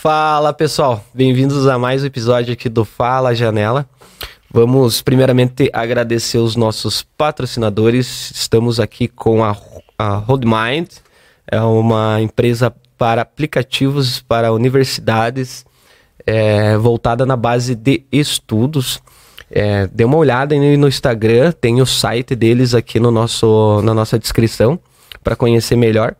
Fala pessoal, bem-vindos a mais um episódio aqui do Fala Janela. Vamos primeiramente agradecer os nossos patrocinadores. Estamos aqui com a, a HoldMind, é uma empresa para aplicativos para universidades, é, voltada na base de estudos. É, dê uma olhada no Instagram, tem o site deles aqui no nosso, na nossa descrição para conhecer melhor.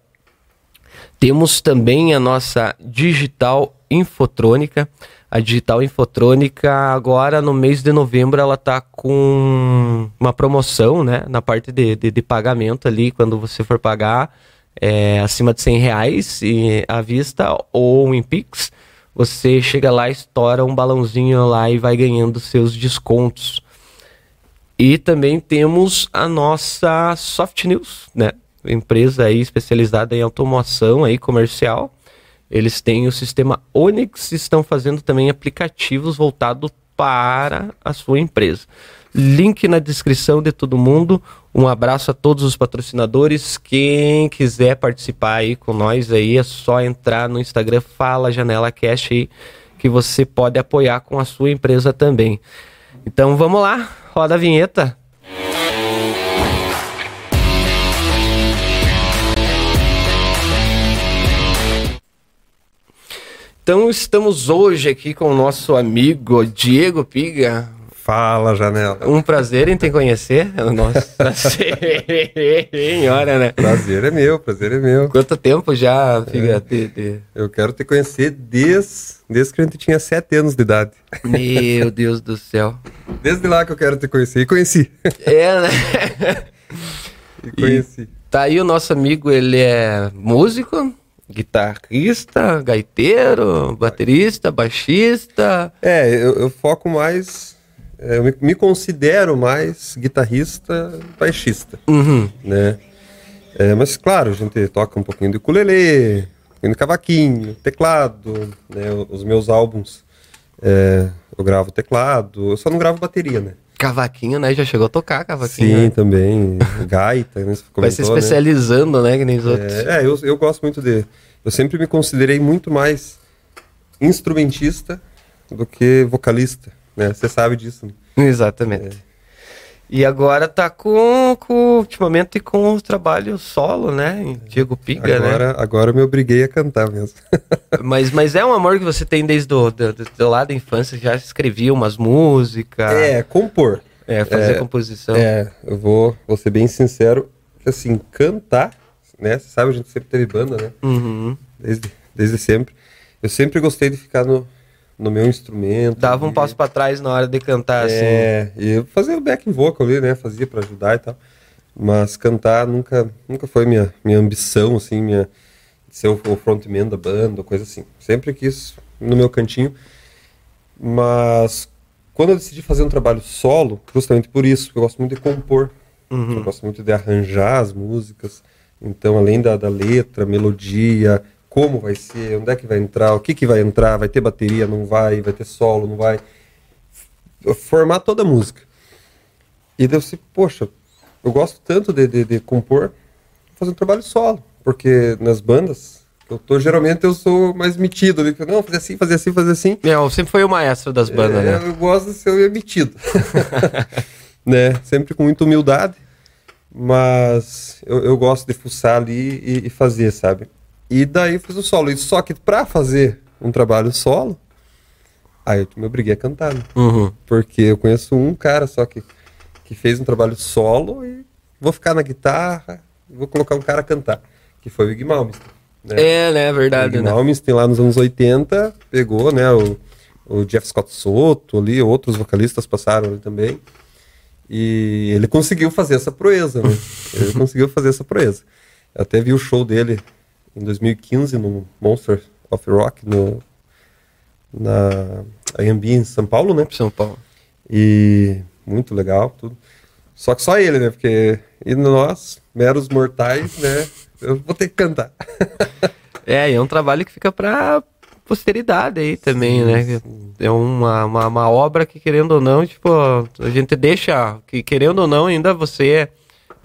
Temos também a nossa digital infotrônica. A digital infotrônica agora no mês de novembro ela tá com uma promoção, né, na parte de, de, de pagamento ali quando você for pagar é, acima de 100 reais e, à vista ou em Pix, você chega lá, estoura um balãozinho lá e vai ganhando seus descontos. E também temos a nossa Soft News, né? Empresa aí especializada em automação aí comercial. Eles têm o sistema Onix e estão fazendo também aplicativos voltados para a sua empresa. Link na descrição de todo mundo. Um abraço a todos os patrocinadores. Quem quiser participar aí com nós aí, é só entrar no Instagram Fala Janela Cash aí, que você pode apoiar com a sua empresa também. Então vamos lá, roda a vinheta. Então estamos hoje aqui com o nosso amigo Diego Piga. Fala, Janela. Um prazer em te conhecer. Nossa senhora, né? Prazer é meu, prazer é meu. Quanto tempo já, Piga? É. De, de... Eu quero te conhecer desde, desde que a gente tinha sete anos de idade. Meu Deus do céu. Desde lá que eu quero te conhecer. E conheci. É, né? e conheci. E tá aí o nosso amigo, ele é músico, guitarrista, gaiteiro, baterista, baixista. É, eu, eu foco mais. É, eu me, me, considero mais guitarrista, baixista, uhum. né? É, mas claro, a gente toca um pouquinho de ukulele, um pouquinho de cavaquinho, teclado, né? Os meus álbuns é, eu gravo teclado, eu só não gravo bateria, né? Cavaquinho, né? Já chegou a tocar cavaquinho. Sim, né? também. Gaita, né? Vai se né? especializando, né? né? Que nem os é, outros. É, eu, eu gosto muito de. Eu sempre me considerei muito mais instrumentista do que vocalista, né? Você sabe disso. Né? Exatamente. É. E agora tá com, com ultimamente com o trabalho solo, né? Diego Piga, agora, né? Agora eu me obriguei a cantar mesmo. mas, mas é um amor que você tem desde o do, do, da infância, já escrevia umas músicas. É, compor. É, fazer é, composição. É, eu vou, vou ser bem sincero, assim, cantar, né? Você sabe, a gente sempre teve banda, né? Uhum. Desde, desde sempre. Eu sempre gostei de ficar no, no meu instrumento. Dava um e... passo para trás na hora de cantar, assim. É, e eu fazia o back vocal ali, né? Fazia para ajudar e tal. Mas cantar nunca, nunca foi minha, minha ambição, assim, minha ser o, o frontman da banda, coisa assim. Sempre quis no meu cantinho. Mas quando eu decidi fazer um trabalho solo, justamente por isso, porque eu gosto muito de compor. Uhum. Eu gosto muito de arranjar as músicas. Então, além da, da letra, melodia, como vai ser, onde é que vai entrar, o que que vai entrar, vai ter bateria, não vai, vai ter solo, não vai. Formar toda a música. E daí você, poxa, eu gosto tanto de, de, de compor, fazer um trabalho solo, porque nas bandas, eu tô, geralmente eu sou mais metido, ali, não, fazer assim, fazer assim, fazer assim. É, eu sempre foi o maestro das bandas, é, né? Eu gosto de ser metido. né? Sempre com muita humildade, mas eu, eu gosto de fuçar ali e, e fazer, sabe? E daí fiz o solo. E só que pra fazer um trabalho solo, aí eu me obriguei a cantar, né? Uhum. Porque eu conheço um cara só que, que fez um trabalho solo e vou ficar na guitarra vou colocar um cara a cantar. Que foi o Ig Malmsteen. Né? É, né? É verdade. O Ig né? Malmsteen lá nos anos 80 pegou, né? O, o Jeff Scott Soto ali, outros vocalistas passaram ali também. E ele conseguiu fazer essa proeza, né? ele conseguiu fazer essa proeza. Eu até vi o show dele em 2015 no Monster of Rock, no, na AMB em São Paulo, né? São Paulo. E muito legal, tudo. Só que só ele, né? Porque e nós, meros mortais, né? Eu vou ter que cantar. é, e é um trabalho que fica pra posteridade aí também, sim, né? Sim. É uma, uma, uma, obra que, querendo ou não, tipo, a gente deixa, que querendo ou não, ainda você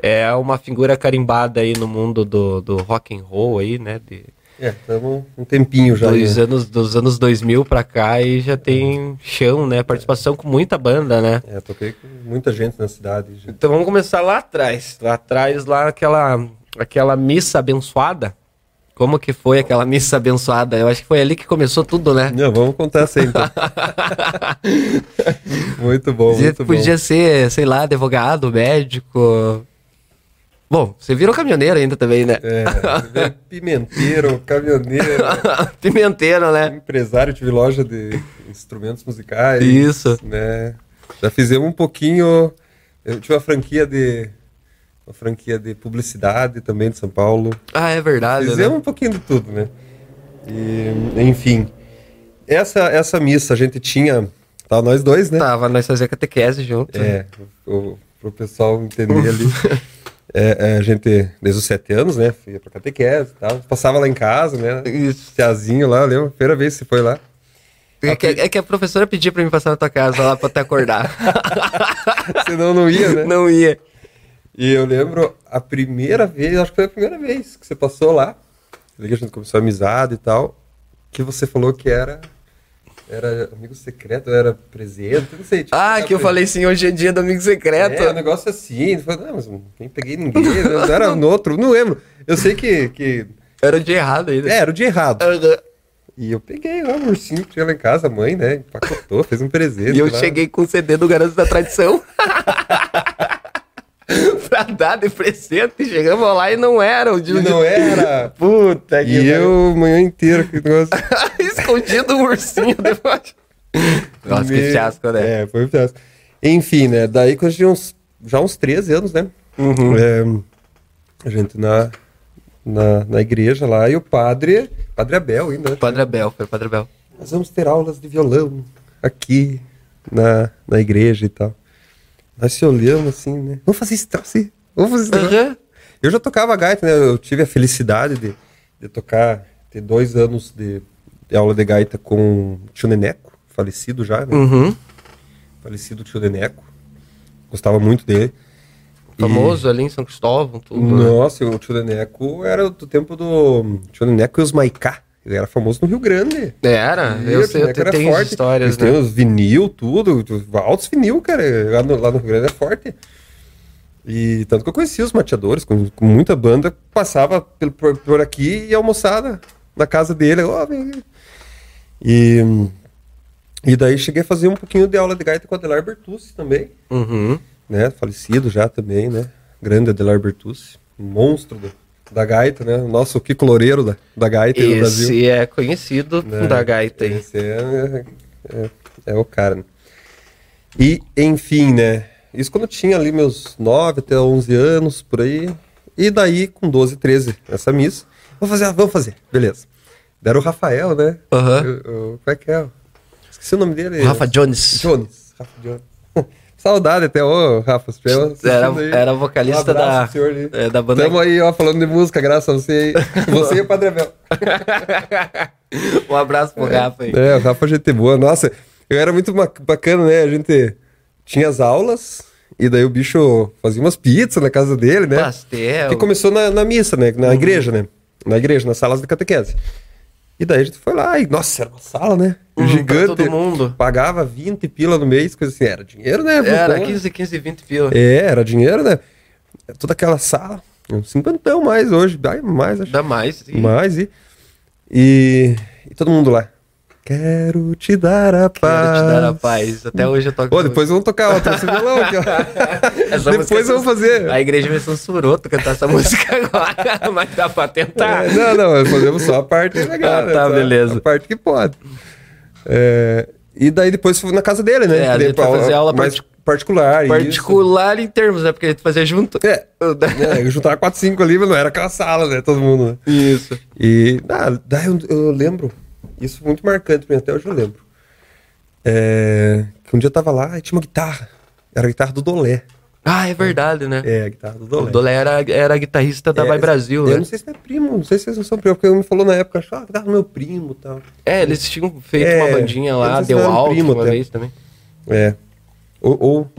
é uma figura carimbada aí no mundo do, do rock and roll aí, né? De, É, estamos um tempinho já. Dos né? anos, dos anos 2000 pra cá e já tem chão, né? Participação com muita banda, né? É, toquei com muita gente na cidade. já. Então vamos começar lá atrás. Lá atrás, lá aquela, aquela missa abençoada. Como que foi aquela missa abençoada? Eu acho que foi ali que começou tudo, né? Não, vamos contar sempre. muito bom, Podia, muito bom. podia ser, sei lá, advogado, médico. Bom, você virou caminhoneiro ainda também, né? É, pimenteiro, caminhoneiro, Pimenteiro, né? empresário, tive loja de instrumentos musicais. Isso. Né? Já fizemos um pouquinho. Eu tive uma franquia de. Uma franquia de publicidade também de São Paulo. Ah, é verdade, Fizemos né? um pouquinho de tudo, né? E, enfim. Essa, essa missa a gente tinha. Tava nós dois, né? Tava, nós fazia catequese junto. É, o, pro pessoal entender ali. É, é, a gente, desde os sete anos, né? Ia pra catequese e tal. Passava lá em casa, né? Isso. Tiazinho lá, lembra? Primeira vez que você foi lá. É que, é que a professora pediu pra mim passar na tua casa lá pra te acordar. Senão não ia, né? Não ia. E eu lembro a primeira vez, acho que foi a primeira vez que você passou lá. Que a gente começou a amizade e tal. Que você falou que era. Era amigo secreto, era presente, não sei. tipo, Ah, que eu presente. falei sim, hoje é dia do amigo secreto. É, um negócio assim. Ele falou, não, mas nem peguei ninguém, não era no outro, não lembro. Eu sei que, que Era o dia errado ainda. é, era o dia errado. E eu peguei lá um ursinho que tinha lá em casa, a mãe, né? Empacotou, fez um presente. E eu lá. cheguei com o CD do Garanto da Tradição. pra dar de presente. Chegamos lá e não era o E não era. Puta que E eu, manhã inteira, que negócio. Escondido um ursinho debaixo. Nossa, que Meu- fiasco, né? É, foi um fiasco. Enfim, né? Daí quando eu tinha uns, já uns 13 anos, né? Uhum. É, a gente na, na, na igreja lá, e o padre, padre Abel ainda, né? Padre Abel, foi o Padre Abel. nós vamos ter aulas de violão aqui na, na igreja e tal. Nós se olhamos assim, né? Vamos fazer esse troço aí. Vamos fazer esse troço. Aham. Eu já tocava gaita, né? Eu tive a felicidade de, de tocar, ter dois anos de, de aula de gaita com o tio Neneco, falecido já, né? Uhum. Falecido tio Neneco. Gostava muito dele. E- Famoso ali em São Cristóvão, tudo. né? Nossa, o tio Neneco era do tempo do tio Neneco e os Maicá. Ele era famoso no Rio Grande. Era, E eu sei, Neneco eu era forte. histórias, né? os vinil, tudo, altos vinil, cara. Lá no, lá no Rio Grande é forte. E tanto que eu conhecia os mateadores, com, com muita banda, passava pelo- por, por aqui e almoçava na casa dele. aqui. e, e daí cheguei a fazer um pouquinho de aula de gaita com o Adelar Bertucci também, Uhum. né? Falecido já também, né? Grande Adelar Bertucci, monstro do- da gaita, né? O nosso Kiko Loureiro da, da gaita aí no Brasil. Esse é conhecido né? da gaita aí. Esse é, é, é o cara, né? E, enfim, né? Isso quando eu tinha ali meus 9 até 11 anos, por aí. E daí, com 12, 13, essa missa. Vamos fazer, ah, vamos fazer. Beleza. Deram o Rafael, né? Aham. Eu- eu- Como é que é? Esqueci o nome dele. O Rafa Jones. Jones. Rafa Jones. Saudade até, ô Rafa. Era, aí. era vocalista Um abraço da, é, da banda. Tamo aí, ó, falando de música, graças a você aí. Você e o Padre Abel. um abraço pro Rafa aí. É, o Rafa é gente boa. Nossa, eu era muito ba- bacana, né? A gente tinha as aulas e daí o bicho fazia umas pizzas na casa dele, né? Pastel. Que começou na, na missa, né? Uhum. Na igreja, né? Na igreja, nas salas de catequese. E daí a gente foi lá e, nossa, era uma sala, né? Pra Gigante. todo mundo. Pagava 20 pila no mês, coisa assim. Era dinheiro, né? Era Pô, 15, 15, 20 pila. É, era dinheiro, né? Toda aquela sala. Uns cinquentão mais hoje. Ai, mais, acho. Dá mais. sim. Mais e, e. e todo mundo lá. Quero te dar a paz. Quero te dar a paz. Até hoje eu toco. Pô, depois vamos tocar outra violão aqui, ó. Depois vamos fazer. A igreja me censurou tu cantar essa música agora, mas dá pra tentar. É, não, não, nós fazemos só a parte legal. Ah, né? tá, Só beleza. A parte que pode. É, e daí depois fui na casa dele, né? É, a gente foi fazer aula mais partic- particular. Particular em termos, né? Porque a gente fazia junto. É, é, eu juntava 4, 5 ali, mas não era aquela sala, né? Todo mundo, né? Isso. E ah, daí eu, eu lembro, isso foi muito marcante pra mim, até hoje eu lembro. É, que um dia eu tava lá e tinha uma guitarra. Era a guitarra do Dolé. Ah, é verdade, né? É, a guitarra do O Dolé. Dolé era, era guitarrista da É, Vai Brasil, Eu né? não sei se é primo, não sei se vocês não são primo, porque ele me falou na época, achou, ah, guitarra do meu primo e tal. É, eles tinham feito É, uma bandinha eu lá, deu alto primo uma até. vez também. É. Ou, ou-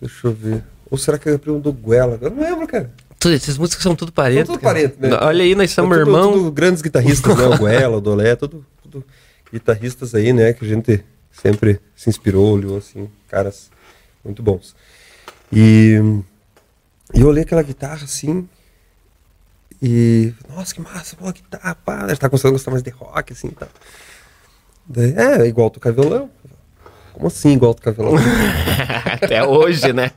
deixa eu ver. Ou será que é primo do Guela? Eu não lembro, cara. Tudo, esses músicos são tudo parentes. São tudo parente, né? Olha aí, nós somos É tudo- irmãos. grandes guitarristas, né? O Guela, o Dolé, tudo, tudo guitarristas aí, né? Que a gente sempre se inspirou, olhou assim, caras muito bons. E, e eu olhei aquela guitarra assim e, nossa, que massa, boa guitarra, pá. A gente tá começando a gostar mais de rock, assim, tá. Daí, é, igual tocar violão. Como assim, igual tocar violão? Até hoje, né?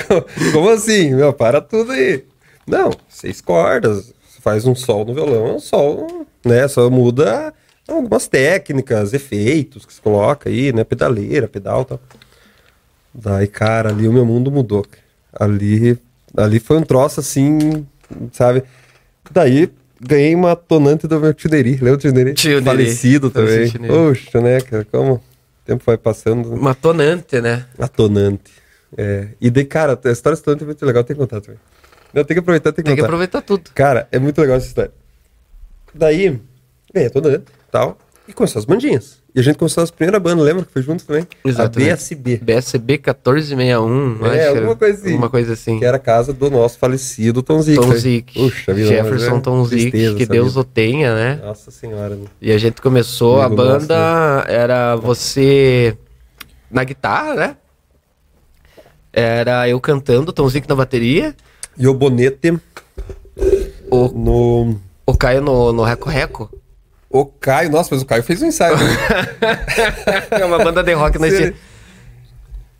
Como assim? Meu, para tudo aí. Não, seis cordas, faz um sol no violão, é um sol, né? Só muda algumas técnicas, efeitos que você coloca aí, né? Pedaleira, pedal e tal. Daí, cara, ali o meu mundo mudou. Ali, ali foi um troço assim, sabe? Daí ganhei uma tonante do meu tio Neri. Lembra o tio Neri? Tio Neri. Falecido também. Poxa, né, cara? Como o tempo vai passando. Uma tonante, né? Atonante. É. E daí, cara, a história desse é muito legal, tem que contar também. Não, tem que aproveitar, tem que Tem que contar. aproveitar tudo. Cara, é muito legal essa história. Daí, ganhei atonante e tal, e começou as bandinhas. E a gente começou as primeiras bandas, lembra que foi junto também? Exatamente. A BSB, BSB 1461, É, acho alguma coisa assim. Alguma coisa assim. que era a casa do nosso falecido Tom Zick. Tom né? Zick. Puxa vida, Jefferson mas é Tom Zick, que Deus vida. o tenha, né? Nossa senhora, né? E a gente começou, Amigo a banda era você na guitarra, né? Era eu cantando, Tom Zick na bateria, E o Bonete o, no... o Caio no, no Reco Reco. O Caio, nossa, mas o Caio fez um ensaio. né? É uma banda de rock nós se, tinha. ele,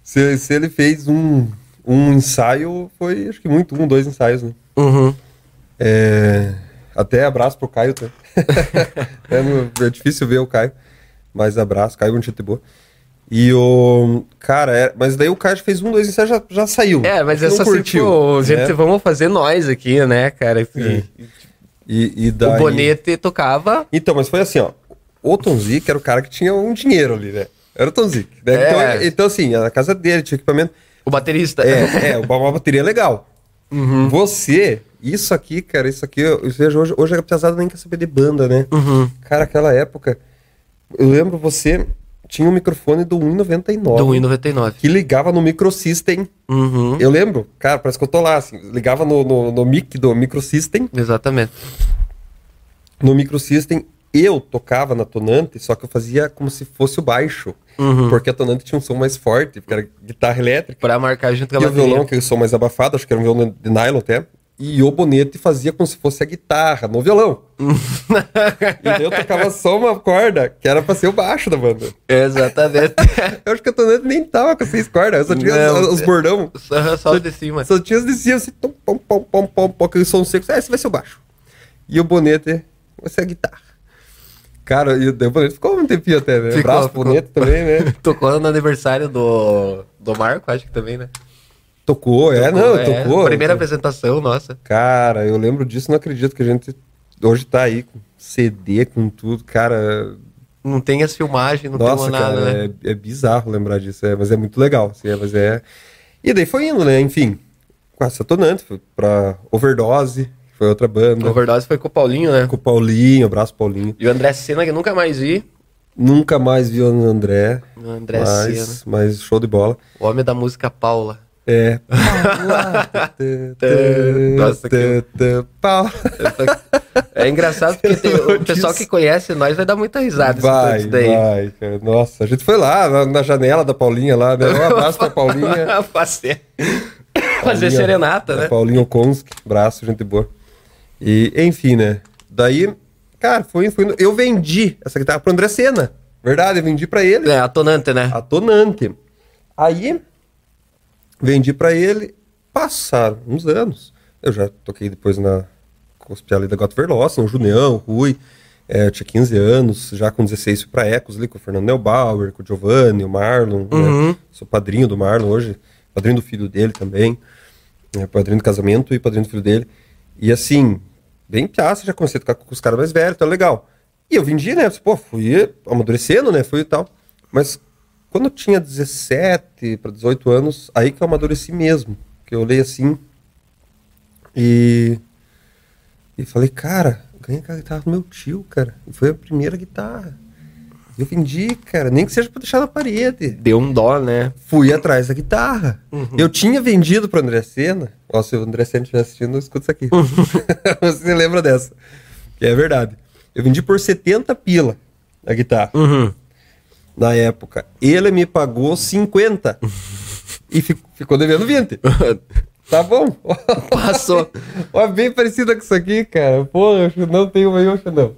se, se ele fez um, um ensaio, foi acho que muito, um, dois ensaios, né? Uhum. É, até abraço pro Caio, tá? é, é difícil ver o Caio, mas abraço, Caio, muito gente boa. E o. Cara, é- mas daí o Caio fez um, dois ensaios já, já saiu. É, mas Não essa assim, curtiu, tipo, gente, né? vamos fazer nós aqui, né, cara? É. E, e O daí... Bonete tocava. Então, mas foi assim, ó. O Tom Zick era o cara que tinha um dinheiro ali, né? Era o Tom Zick. né? É. Então, então, assim, a casa dele tinha equipamento. O baterista. É, é, uma bateria legal. Uhum. Você, isso aqui, cara, isso aqui, eu eu vejo hoje, hoje a pesada nem quer saber de banda, né? Uhum. Cara, aquela época, eu lembro você tinha um microfone do 1,99 Do 1,99. que ligava no microsystem. Uhum. Eu lembro, cara, parece que eu tô lá, assim, ligava no, no, no mic do microsystem, Exatamente. no microsystem eu tocava na tonante, só que eu fazia como se fosse o baixo, Uhum. porque a tonante tinha um som mais forte, porque era guitarra elétrica. Pra marcar junto com a E o violão, que é o som mais abafado, acho que era um violão de nylon até. E o bonete fazia como se fosse a guitarra no violão. e eu tocava só uma corda, que era pra ser o baixo da banda. Exatamente. Eu acho que a tonante nem tava com seis cordas, eu só tinha Não, os, os bordão. só, só os de cima. Só tinha os de cima, assim, pom, pom, pom, pom, pom, pom, aquele som seco. Ah, esse vai ser o baixo. E o bonete vai ser a guitarra. Cara, e o bonete ficou um tempinho até, né? Ficou, Braço, ficou. bonete também, né? Tocou no aniversário do, do Marco, acho que também, né? Tocou, é, não, É, tocou. Primeira apresentação, nossa. Cara, eu lembro disso, não acredito que a gente hoje tá aí com CD, com tudo, cara. Não tem as filmagens, não nossa, tem nada, cara, né? é, é bizarro lembrar disso, é, mas é muito legal, assim, é, mas é. E daí foi indo, né? Enfim, com a Satonante, foi pra Overdose, foi outra banda. Overdose foi com o Paulinho, né? Com o Paulinho, abraço Paulinho. E o André Senna, que eu nunca mais vi. Nunca mais vi o André, O André Senna. mas, mas show de bola. O homem da música Paula. É. Nossa, que-. É engraçado porque tem- o pessoal que conhece nós vai dar muita risada Vai, isso daí. vai, cara. Nossa, a gente foi lá na, na janela da Paulinha lá, né? Um abraço pra Paulinha. Fazer, Paulinha- serenata, a né? Paulinho Konski, braço, gente boa. E, enfim, né? Daí, cara, foi, foi eu vendi essa guitarra pro André Senna. Verdade, eu vendi pra ele. É, atonante, né? A tonante. Aí, vendi pra ele, passaram uns anos. Eu já toquei depois na Hospital ali da Gato Verlossa, no Juneão, Rui. É, eu tinha 15 anos, já com 16 fui pra Ecos ali com o Fernando Neubauer, com o Giovanni, o Marlon. Uhum. Né? Sou padrinho do Marlon hoje, padrinho do filho dele também. É, padrinho do casamento e padrinho do filho dele. E assim, bem piaça, já comecei a tocar com os caras mais velhos, tá legal. E eu vendi, né? Pô, fui amadurecendo, né? Fui e tal. Mas quando eu tinha 17 para 18 anos, aí que eu amadureci mesmo. Que eu olhei assim e. E falei, cara, ganhei aquela guitarra do meu tio, cara. E foi a primeira guitarra. Eu vendi, cara, nem que seja pra deixar na parede. Deu um dó, né? Fui atrás da guitarra. Eu tinha vendido pro André Senna. Ó, se o André Senna estiver assistindo, escuta isso aqui. Você lembra dessa? Que é verdade. Eu vendi por 70 pila a guitarra. Uhum. Na época. Ele me pagou 50. e fi- ficou devendo 20. Tá bom. Passou. Ó, bem parecida com isso aqui, cara. Eu não tenho uma Yosha, não.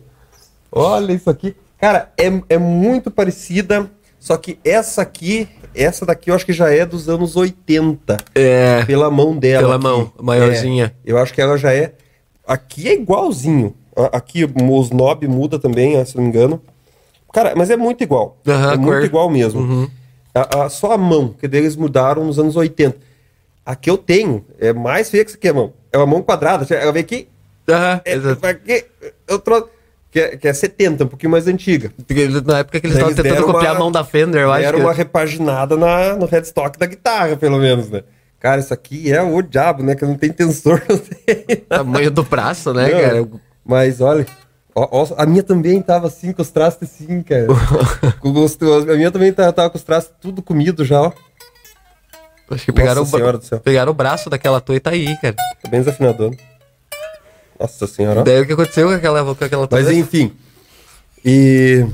Olha isso aqui. Cara, é, é muito parecida, só que essa aqui, essa daqui eu acho que já é dos anos 80. É. Pela mão dela. Pela aqui. mão, maiorzinha. É, eu acho que ela já é. Aqui é igualzinho. Aqui os knob muda também, se não me engano. Cara, mas é muito igual. Aham, é cor. muito igual mesmo. Uhum. A- a- só a mão, que deles mudaram nos anos 80. A que eu tenho é mais feia que essa aqui, a mão. É uma mão quadrada. Ela vem aqui, Aham, é, exato. aqui, eu trouxe. Que é, que é 70, um pouquinho mais antiga. Na época que eles estavam Eles tentando copiar uma- a mão da Fender, eu acho Era que... uma repaginada na, no headstock da guitarra, pelo menos, né? Cara, isso aqui é o diabo, né? Que não tem tensor, não tem. Tamanho do braço, né, Não, cara? Mas olha, a minha também tava assim, com os traços assim, cara. a minha também tava, com os traços tudo comido já, ó. Acho que pegaram, Nossa o, do céu. pegaram o braço daquela tua e tá aí, cara. Tá bem desafinador. Nossa senhora. Daí o que aconteceu com aquela, com aquela tua? Mas enfim. E.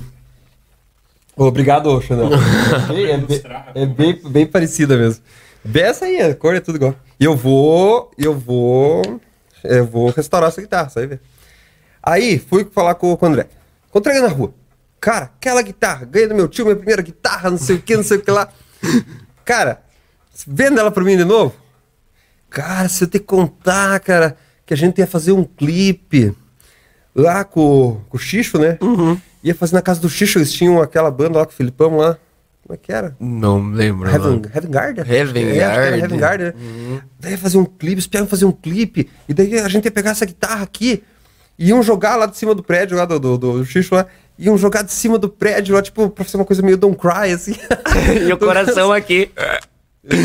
Obrigado, Xanel. é bem, é bem, bem parecida mesmo. Bem Essa aí, a cor é tudo igual. E eu vou. Eu vou. Eu vou restaurar essa guitarra, vai ver. Aí fui falar com, com o André. Encontrei na rua. Cara, aquela guitarra, ganhei do meu tio, minha primeira guitarra, não sei o que, não sei o que lá. Cara, venda ela pra mim de novo? Cara, se eu te contar, cara, que a gente ia fazer um clipe lá com, com o Xixo, né? Ia fazer na casa do Xixo, eles tinham aquela banda lá com o Filipão lá. Como é que era? Não lembro. Heaven, não. Heaven Garden? Heaven é, Garden. Heaven Garden, né? Daí ia fazer um clipe, eles pegaram fazer um clipe, e daí a gente ia pegar essa guitarra aqui, iam jogar lá de cima do prédio, lá do, do, do Xixo lá, iam jogar de cima do prédio lá, tipo, pra ser uma coisa meio Don't Cry, assim. e o coração aqui.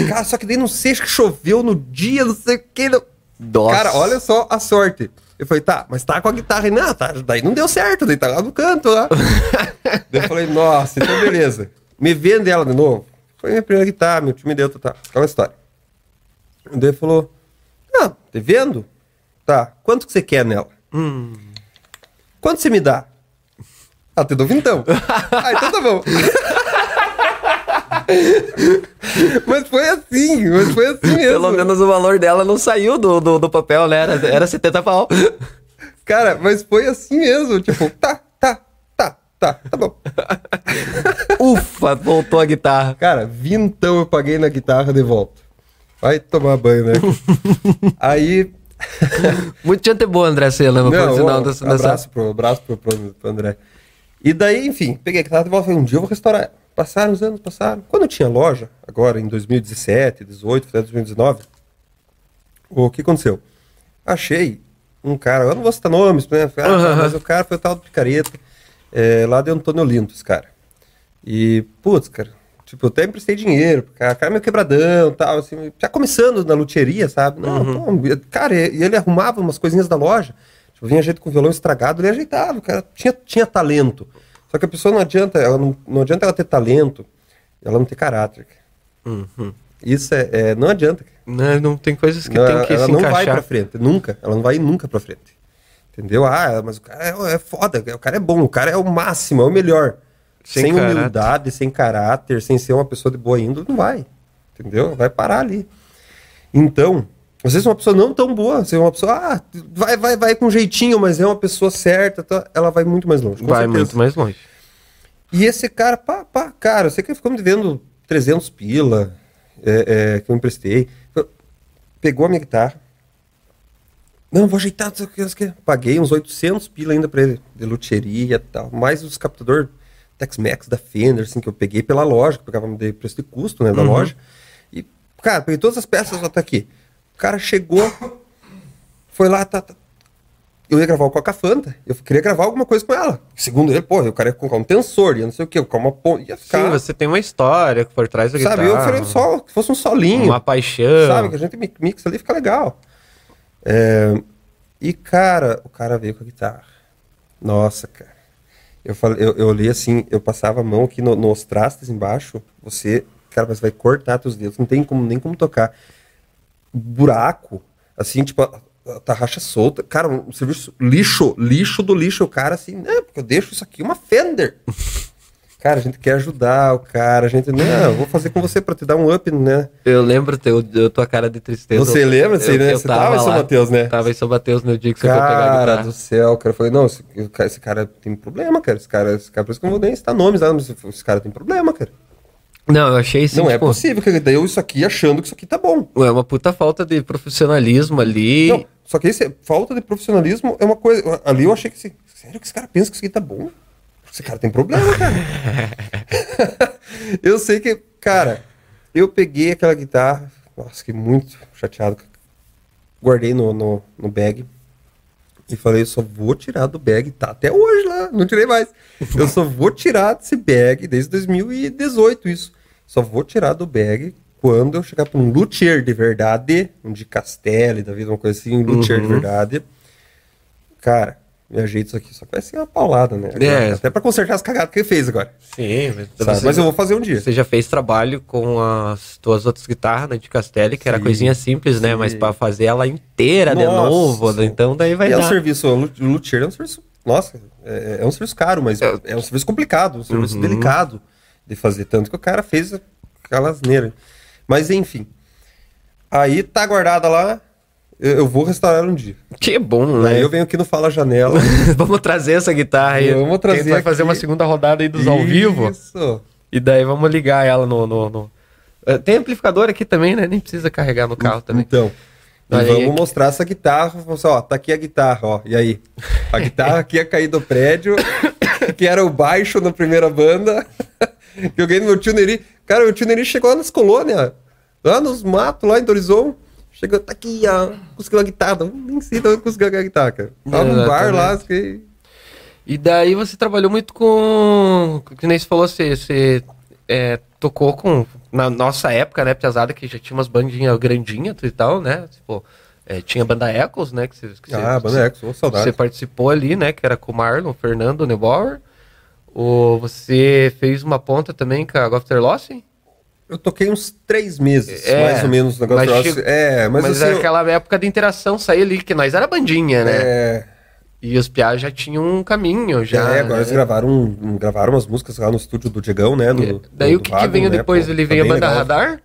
Cara, só que daí não sei, acho que choveu no dia, não sei o que. Não... Nossa. Cara, olha só a sorte. Eu falei, tá, mas tá com a guitarra aí. Não, tá, daí não deu certo, daí tá lá no canto lá. daí eu falei, nossa, então beleza. Me vende ela de novo. Foi minha primeira guitarra, meu tio me deu, tá, tá. Aquela história. Daí ele falou, não, te vendo? Tá, quanto que você quer nela? Quanto você me dá? Ah, te dou vintão. ah, então tá bom. mas foi assim, mas foi assim mesmo. Pelo menos o valor dela não saiu do, do, do papel, né? Era, era 70 pau. Cara, mas foi assim mesmo. Tipo, tá, tá, tá, tá, tá bom. Ufa, voltou a guitarra. Cara, vintão eu paguei na guitarra de volta. Vai tomar banho, né? Aí. Muito gente boa, André Sela, sinal ó, dessa, abraço, pro, abraço pro, pro, pro André. E daí, enfim, peguei a guitarra de volta e falei, um dia eu vou restaurar ela. Passaram os anos, passaram. Quando eu tinha loja, agora em 2017, 18, até 2019, o que aconteceu? Achei um cara, eu não vou citar nomes, né? Ah, Aham. Mas o cara foi o tal do Picareta, é, lá de Antônio Olinto, esse cara. E, putz, cara, tipo, eu até emprestei dinheiro, cara, cara meio quebradão tal, assim, já começando na luthieria, sabe? Não, Uhum. pô, cara, e ele arrumava umas coisinhas da loja. Tipo, vinha gente com violão estragado, ele ajeitava, o cara tinha, tinha talento. Só que a pessoa não adianta, ela não, não adianta ela ter talento, ela não ter caráter. Uhum. Isso é, é- não adianta. Não, não tem coisas que Não, tem que ela se não vai encaixar. pra frente, nunca. Ela não vai nunca pra frente. Entendeu? Ah, mas o cara é, é foda, o cara é bom, o cara é o máximo, é o melhor. Sem Sem, caráter. humildade, sem caráter, sem ser uma pessoa de boa índole, não vai. Entendeu? Vai parar ali. Então, às vezes uma pessoa não tão boa, você é uma pessoa, ah, vai, vai, vai com jeitinho, mas é uma pessoa certa, tá? ela vai muito mais longe. Vai certeza. muito mais longe. E esse cara, pá, pá, cara, sei que ficou me devendo 300 pila é, é, que eu emprestei. Pegou a minha guitarra. Não, vou ajeitar, não sei o que, não sei o que. Paguei uns 800 pila ainda pra ele, de luthieria e tal. Mais os captador Tex-Mex da Fender, assim, que eu peguei pela loja, que eu pegava de preço de custo, né, da loja. E, cara, peguei todas as peças, tá aqui. O cara chegou, foi lá, tá, tá, eu ia gravar o Coca Fanta. Eu queria gravar alguma coisa com ela. Segundo ele, pô, eu queria colocar um tensor, ia não sei o que, colocar uma ponte. Ficar. Sim, você tem uma história por trás da sabe, guitarra. eu queria só que fosse um solinho. Uma paixão. Sabe, que a gente mi- mixa ali e fica legal. É, E, cara, o cara veio com a guitarra. Nossa, cara. Eu, falei, eu, eu olhei assim, eu passava a mão aqui no, nos trastes embaixo, você, cara, você vai cortar teus dedos, não tem como, nem como tocar. Buraco, assim, tipo, a, a tarraxa solta. Cara, um serviço lixo, lixo do lixo. O cara assim, né, porque eu deixo isso aqui uma Fender. Cara, a gente quer ajudar o cara, a gente, não, eu vou fazer com você pra te dar um up, né? Eu lembro teu, eu, tua cara de tristeza. Você lembra? Você, eu, né? eu você tava, em São Mateus, né? Tava em São Mateus no dia que você foi pegar a Cara do céu, cara. Eu falei, não, esse, esse cara tem problema, cara. Esse cara, esse cara, por isso que eu não vou nem citar nomes, lá, mas esse cara tem problema, cara. Não, eu achei assim, não é tipo, possível, que daí eu isso aqui achando que isso aqui tá bom. é uma puta falta de profissionalismo ali. Não, só que esse, falta de profissionalismo é uma coisa. Ali eu achei que. Sério que esse cara pensa que isso aqui tá bom? Esse cara tem problema, cara. eu sei que, cara, eu peguei aquela guitarra. Nossa, fiquei muito chateado. Guardei no, no, no bag. E falei, eu só vou tirar do bag. Tá até hoje lá, não tirei mais. Eu só vou tirar desse bag desde 2018, isso. Só vou tirar do bag quando eu chegar pra um luthier de verdade, um de Castelli, da vida, uma coisa assim, um luthier de Uhum. verdade. Cara, me ajeito isso aqui. Só que vai ser uma paulada, né? É. Até pra consertar as cagadas que ele fez agora. Sim, mas, você, Mas eu vou fazer um dia. você já fez trabalho com as tuas outras guitarras né, de Castelli, que era Sim, coisinha simples, né? sim. Mas pra fazer ela inteira de Nossa. novo, né, então daí vai E é um dar. serviço, o lu- luthier é um serviço, nossa, é, é um serviço caro, mas É. é um serviço complicado, um serviço Uhum. delicado de fazer, tanto que o cara fez aquela asneira. Mas enfim, aí tá guardada lá, eu, vou restaurar um dia. Que bom, Aí né? eu venho aqui no Fala Janela. vamos trazer essa guitarra aí. Vamos A trazer gente vai fazer aqui. uma segunda rodada aí dos ao vivo. Isso. E daí vamos ligar ela no. no, no- Eh, Tem amplificador aqui também, né? Nem precisa carregar no carro também. Então, aí. vamos mostrar essa guitarra. Assim, ó, tá aqui a guitarra, ó. E aí? A guitarra que ia cair do prédio, que era o baixo na primeira banda. que eu ganhei no meu tio Neri. Cara, meu tio Neri chegou lá nas colônias, lá nos matos, lá em Dorizon. Chegou, tá aqui, ó. Conseguiu a guitarra. Nem sei de conseguiu a guitarra, cara. Tava num bar lá, fiquei. E daí você trabalhou muito com. Que nem você falou, você, você é, tocou com. Na nossa época, né, Piazada, que já tinha umas bandinhas grandinhas e tal, né? Tipo, é, tinha a banda Echoes, né? Que você, que Ah, você, banda Echo, ô, saudade. Você participou ali, né? Que era com o Marlon, o Fernando, Neubauer. O, você fez uma ponta também com a Gofter Lossen? Eu toquei uns três meses, É, mais ou menos, no negócio. mas chegou- É, mas, Mas, assim. era eu- aquela época de interação, sair ali, que nós era bandinha, né? é, E os piás já tinham um caminho, já. é, agora né? eles gravaram, um- gravaram umas músicas lá no estúdio do Diegão, né? do- Daí o que, que veio né, depois? pô, Ele tá veio a banda legal. Radar?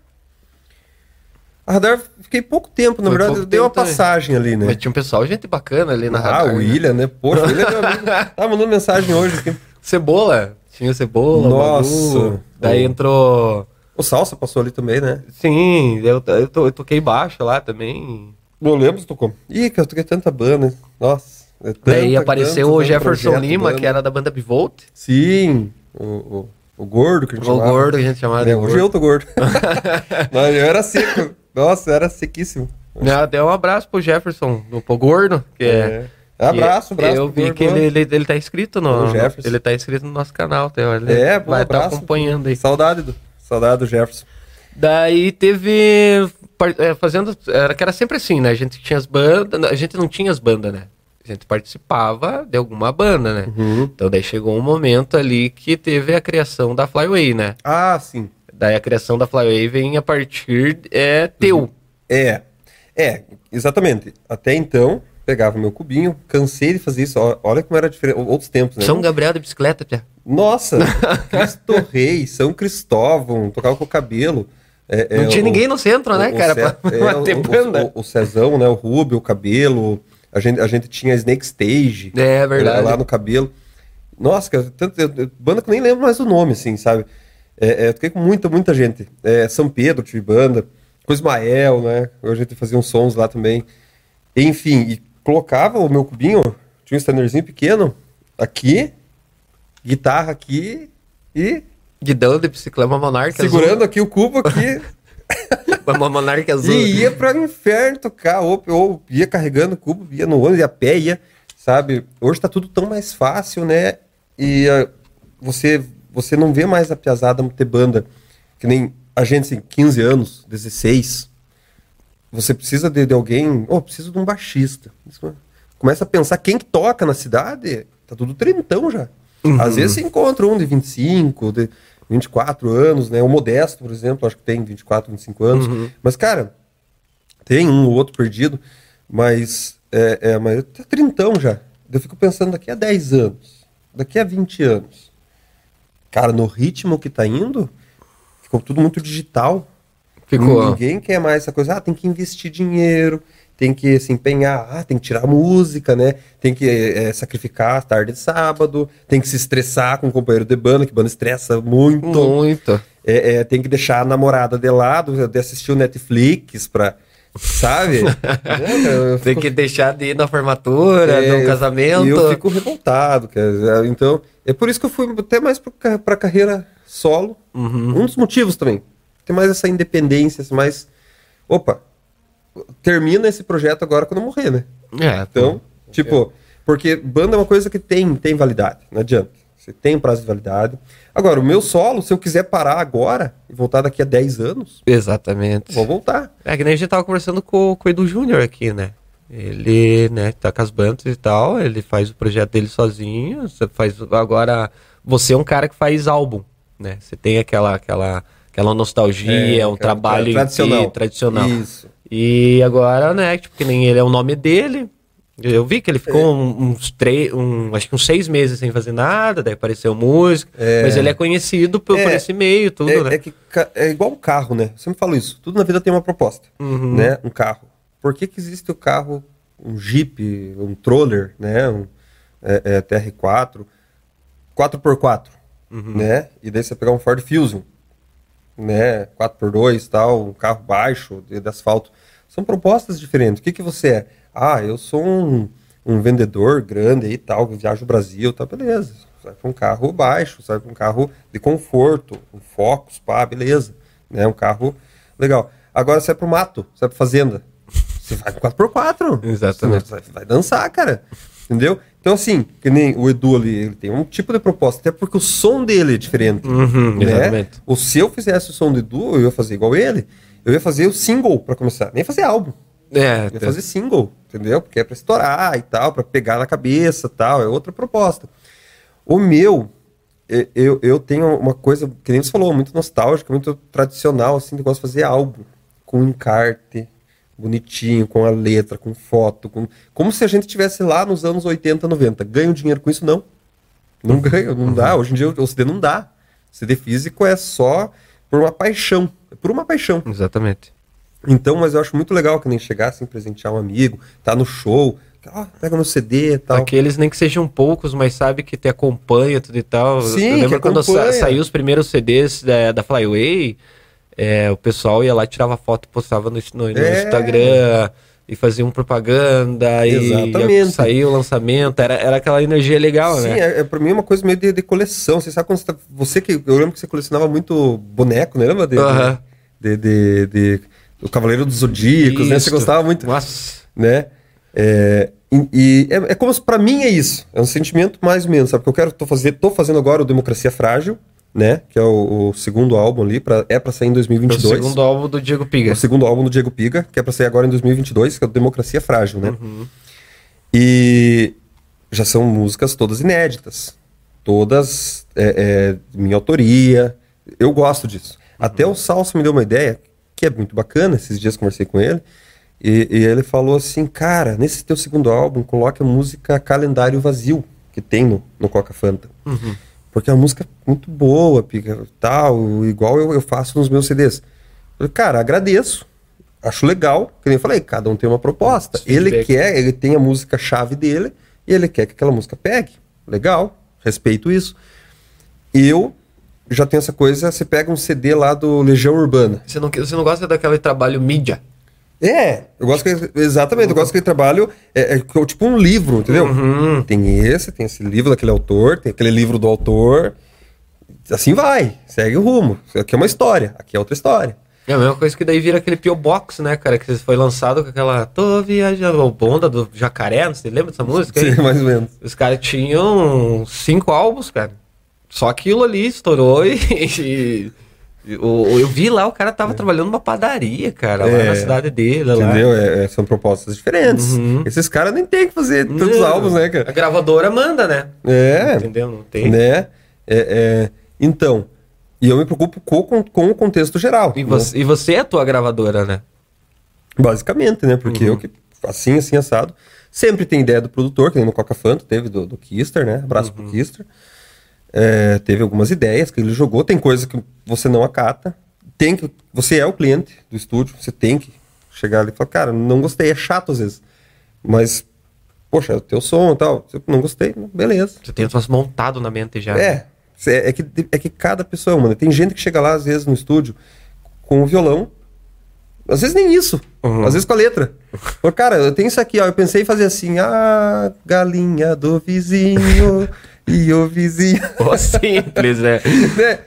A Radar, fiquei pouco tempo, na Foi verdade, pouco eu dei uma também. passagem ali, né? Mas tinha um pessoal, gente bacana ali na ah, Radar. o né? William, né? Poxa, o William é meu amigo. Tá mandando mensagem hoje aqui. Cebola. Tinha o Cebola, Nossa. o. Daí O- entrou... O Salsa passou ali também, né? Sim, eu, eu, to- eu toquei baixo lá também. Eu lembro que tocou. Ih, cara, eu toquei tanta banda. Nossa. é tanta- Daí apareceu tanto o Jefferson projeto, Lima, banda. que era da banda Bivolt. Sim, o, o, o gordo que a gente O chamava. gordo, que a gente chamava de É, hoje gordo. eu tô gordo. Mas eu era seco. Nossa, eu era sequíssimo. Não, deu um abraço pro Jefferson, do Pro Gordo, que é... Abraço, que abraço. Eu vi que ele, ele, ele tá inscrito no... O Jefferson. Ele tá inscrito no nosso canal, tem, ele É, pô, vai estar abraço. acompanhando aí. Saudade do, saudade do Jefferson. Daí teve. é, fazendo. Era que era sempre assim, né? A gente tinha as bandas. A gente não tinha as bandas, né? A gente participava de alguma banda, né? Uhum. Então daí chegou um momento ali que teve a criação da Flyway, né? Ah, sim. Daí a criação da Flyway vem a partir é, teu. É, é, exatamente. Até então, pegava meu cubinho, cansei de fazer isso. Olha como era diferente, outros tempos, né? São Gabriel de bicicleta, Pia. Nossa, Cristo Rei, São Cristóvão, tocava com o cabelo. É, é, Não tinha o- ninguém no centro, né, o cara? Pra é, o, banda. o, Cezão, né? O Rubio, o cabelo. A gente, a gente tinha Snake Stage. É verdade. Lá no cabelo. Nossa, cara, tanto, eu- eu- banda que eu nem lembro mais o nome, assim, sabe? É, é, eu toquei com muita, muita gente. É, São Pedro tive banda. Com Ismael, né? A gente fazia uns sons lá também. Enfim, e colocava o meu cubinho, tinha um standerzinho pequeno, aqui, guitarra aqui e Guidão de bicicleta, Monark segurando aqui o cubo aqui. azul. Uma Monark azul. E ia para o inferno tocar, ou, ou ia carregando o cubo, ia no ônibus, ia a pé, ia, sabe? Hoje tá tudo tão mais fácil, né? E ah, você, você não vê mais a piazada ter banda, que nem a gente, assim, 15 anos, 16. Você precisa de, de alguém, oh, preciso de um baixista. Começa a pensar quem que toca na cidade, tá tudo trintão já. Uhum. Às vezes você encontra um de 25, de 24 anos, né? O Modesto, por exemplo, acho que tem 24, 25 anos. Uhum. Mas, cara, tem um ou outro perdido, mas é, é mas tá trintão já. Eu fico pensando daqui a 10 anos, daqui a 20 anos. Cara, no ritmo que tá indo, ficou tudo muito digital. Ficou. Ninguém quer mais essa coisa, ah, tem que investir dinheiro, tem que se empenhar, ah, tem que tirar música, né? Tem que é, sacrificar a tarde de sábado, tem que se estressar com o companheiro de banda, que banda estressa muito. Muito. É, é, tem que deixar a namorada de lado, de assistir o Netflix pra. Sabe? é, Tem que deixar de ir na formatura, é, no casamento. E eu fico revoltado. Então, é por isso que eu fui até mais pra, pra carreira solo. Uhum. Um dos motivos também. Tem mais essa independência, mais. Opa, termina esse projeto agora quando eu morrer, né? É. Então, pô, tipo, porque banda é uma coisa que tem, tem validade, não adianta. Você tem um prazo de validade. Agora, o meu solo, se eu quiser parar agora e voltar daqui a 10 anos. Exatamente. Vou voltar. É que nem a gente tava conversando com, com o Edu Júnior aqui, né? Ele, né, tá com as bandas e tal, ele faz o projeto dele sozinho. Você faz. Agora, você é um cara que faz álbum, né? Você tem aquela, aquela, aquela nostalgia, é, um trabalho tradicional. tradicional. Isso. E agora, né, tipo, que nem ele é o nome dele. Eu vi que ele ficou é. uns três, um, acho que uns seis meses sem fazer nada, daí apareceu música. É. Mas ele é conhecido por, é. por esse meio, tudo, é, né? É, que, é igual um carro, né? Eu sempre falo isso. Tudo na vida tem uma proposta, uhum. né? Um carro. Por que, que existe o carro, um Jeep, um Troller, né? Um é, é TR4, 4x4, uhum. né? E daí você pegar um Ford Fusion né, 4x2 tal, um carro baixo de, de asfalto. São propostas diferentes. O que, que você é? Ah, eu sou um, um vendedor grande e tal, viajo o Brasil, tá, beleza. Sai para um carro baixo, sai para um carro de conforto, um Focus, pá, beleza. Né, um carro legal. Agora sai para o mato, sai para fazenda. Você vai com 4x4. Exatamente. Você vai, vai dançar, cara. Entendeu? Então, assim, que nem o Edu ali, ele tem um tipo de proposta, até porque o som dele é diferente. Uhum, né? Exatamente. Ou se eu fizesse o som do Edu, eu ia fazer igual ele, eu ia fazer o single para começar, nem fazer álbum. É, eu ia tá. fazer single, entendeu? Porque é pra estourar e tal, para pegar na cabeça tal, é outra proposta. O meu, eu, eu tenho uma coisa, que nem você falou, muito nostálgica, muito tradicional, assim, eu gosto de fazer álbum, com encarte, bonitinho, com a letra, com foto, com... como se a gente tivesse lá nos anos 80, 90. Ganho dinheiro com isso? Não. Não ganho, não dá. Hoje em dia o CD não dá. O CD físico é só por uma paixão. É por uma paixão. Exatamente. Então, mas eu acho muito legal que nem chegar assim, presentear um amigo, tá no show, ah, pega no CD e tal. Aqueles nem que sejam poucos, mas sabe que te acompanha tudo e tal. Sim, eu lembro quando sa saiu os primeiros CDs da, da Flyway, é, o pessoal ia lá, tirava foto, postava no, no, no é. Instagram e fazia um propaganda Exatamente. e saía o lançamento, era, era aquela energia legal, Sim, né? Sim, é, é, pra mim é uma coisa meio de, de coleção. Você sabe quando você, tá, você que. Eu lembro que você colecionava muito boneco, né? Lembra de, uh -huh. de, de, de, O Cavaleiro dos Zodíacos, né? Você gostava muito. Nossa. Né? É, e, e é, é, como se pra mim é isso. É um sentimento mais ou menos, sabe? Porque eu quero tô, fazer, tô fazendo agora o Democracia Frágil né? Que é o, o, segundo álbum ali, pra, é para sair em 2022. É o segundo álbum do Diego Piga. O segundo álbum do Diego Piga, que é para sair agora em 2022, que é o Democracia Frágil, né? Uhum. E já são músicas todas inéditas, todas é, é, minha autoria. Eu gosto disso. Uhum. Até o Salso me deu uma ideia que é muito bacana. Esses dias conversei com ele. E, e ele falou assim: Cara, nesse teu segundo álbum, coloque a música Calendário Vazio, que tem no, no Coca Fanta. Uhum. Porque é uma música muito boa, pica, tal, igual eu, eu faço nos meus CDs. falei, cara, agradeço. Acho legal, que nem eu falei, cada um tem uma proposta. Ele quer, ele tem a música chave dele e ele quer que aquela música pegue. Legal, respeito isso. Eu já tenho essa coisa, você pega um CD lá do Legião Urbana. Você não, você não gosta daquele trabalho mídia? É, eu gosto que, exatamente, eu gosto que ele trabalho é, é, tipo um livro, entendeu? Uhum. Tem esse, tem esse livro daquele autor, tem aquele livro do autor. Assim vai, segue o rumo. Aqui é uma história, aqui é outra história. É a mesma coisa que daí vira aquele P.O. Box, né, cara? Que foi lançado com aquela Tô viajando, o Bonda do Jacaré, você lembra dessa música? Sim, mais ou menos. Os caras tinham cinco álbuns, cara. Só aquilo ali estourou e Eu, eu vi lá, o cara tava trabalhando numa padaria, cara, lá É. na cidade dele. Lá. Entendeu? É, é, são propostas diferentes. Uhum. Esses caras nem tem que fazer tantos Não. álbuns, né, A cara? gravadora manda, né? É, Entendeu? Não tem. né? É, é, então, e eu me preocupo com, com, o contexto geral. E né? você, e você é a tua gravadora, né? Basicamente, né? Porque Uhum. eu que, assim, assim, assado, sempre tem ideia do produtor, que nem no Coca Fanta, teve do, do Kister, né? Abraço Uhum. pro Kister. É, teve algumas ideias que ele jogou, tem coisa que você não acata. Tem que, você é o cliente do estúdio, você tem que chegar ali e falar, cara, não gostei, é chato às vezes. Mas, poxa, é o teu som e tal, não gostei, beleza. Você tem tuas montado na mente já. né? É, cê- é que, é que cada pessoa é uma. né? Tem gente que chega lá, às vezes, no estúdio, com o violão. Às vezes nem isso. Uhum. Às vezes com a letra. Pô, cara, eu tenho isso aqui, ó. Eu pensei em fazer assim, ah, galinha do vizinho e o vizinho. Pô, simples, né? né?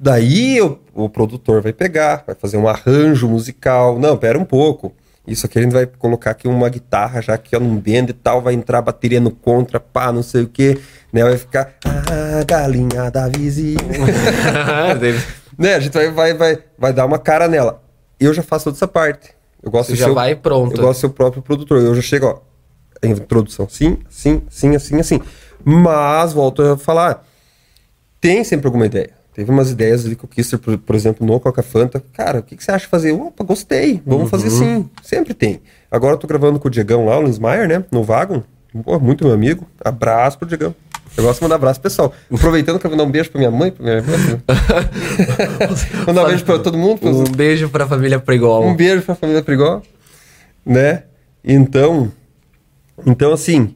Daí o, o produtor vai pegar, vai fazer um arranjo musical. Não, pera um pouco. Isso aqui a gente vai colocar aqui uma guitarra já aqui ó, num bend e tal, vai entrar bateria no contra, pá, não sei o que, né? Vai ficar, ah, galinha da vizinha. né? A gente vai, vai, vai, vai dar uma cara nela. Eu já faço toda essa parte. Eu gosto Você de já ser o- vai pronto. Eu gosto de ser o próprio produtor. Eu já chego, ó, a introdução, sim, sim, sim, assim, assim. Mas, volto a falar, tem sempre alguma ideia. Teve umas ideias ali que o Kister, por, por exemplo, no Coca Fanta. Cara, o que, que você acha de fazer? Opa, gostei. Vamos fazer sim. Sempre tem. Agora eu tô gravando com o Diegão lá, o Linsmaier, né? No Vagon. Pô, muito meu amigo. Abraço pro Diegão. Eu gosto de mandar abraço pro pessoal. Aproveitando que eu vou dar um beijo pra minha mãe, pra minha irmã. Mandar um beijo pra todo mundo. pros- Um beijo pra família Pregol. um beijo pra família Prigó, né? Então, então assim,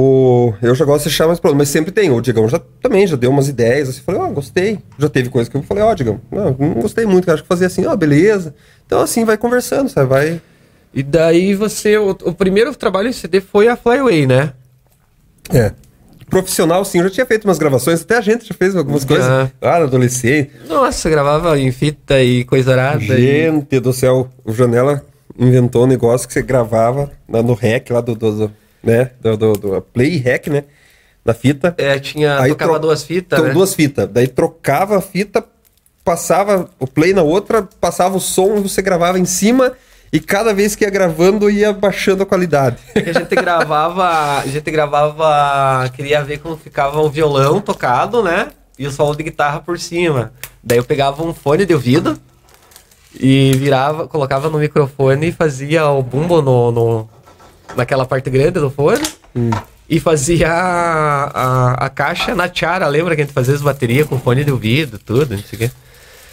o, eu já gosto de deixar mais pronto, mas sempre tem. O Diegão já também já deu umas ideias, assim, falei, ó, gostei. Já teve coisa que eu falei, ó, Diegão, não, não gostei muito, acho que fazer assim, ó, beleza. Então assim, vai conversando, sabe? Vai. E daí você. O, o primeiro trabalho em CD foi a Flyway, né? É. Profissional, sim, eu já tinha feito umas gravações, até a gente já fez algumas coisas. Ah. Ah, na adolescente. Nossa, gravava em fita e coisa arada. e- Gente do céu, o Janela inventou um negócio que você gravava no rec lá do, do- né, do, do, do play rec, né, da fita. É, tinha. Aí tocava tro- duas fitas. Né? duas fitas. Daí trocava a fita, passava o play na outra, passava o som, você gravava em cima e cada vez que ia gravando ia baixando a qualidade. A gente gravava. A gente gravava. Queria ver como ficava o violão tocado, né? E o solo de guitarra por cima. Daí eu pegava um fone de ouvido e virava, colocava no microfone e fazia o bumbo no, no- naquela parte grande do fone. E fazia a, a, a caixa na tiara, lembra que a gente fazia as baterias com fone de ouvido, tudo, não sei o quê.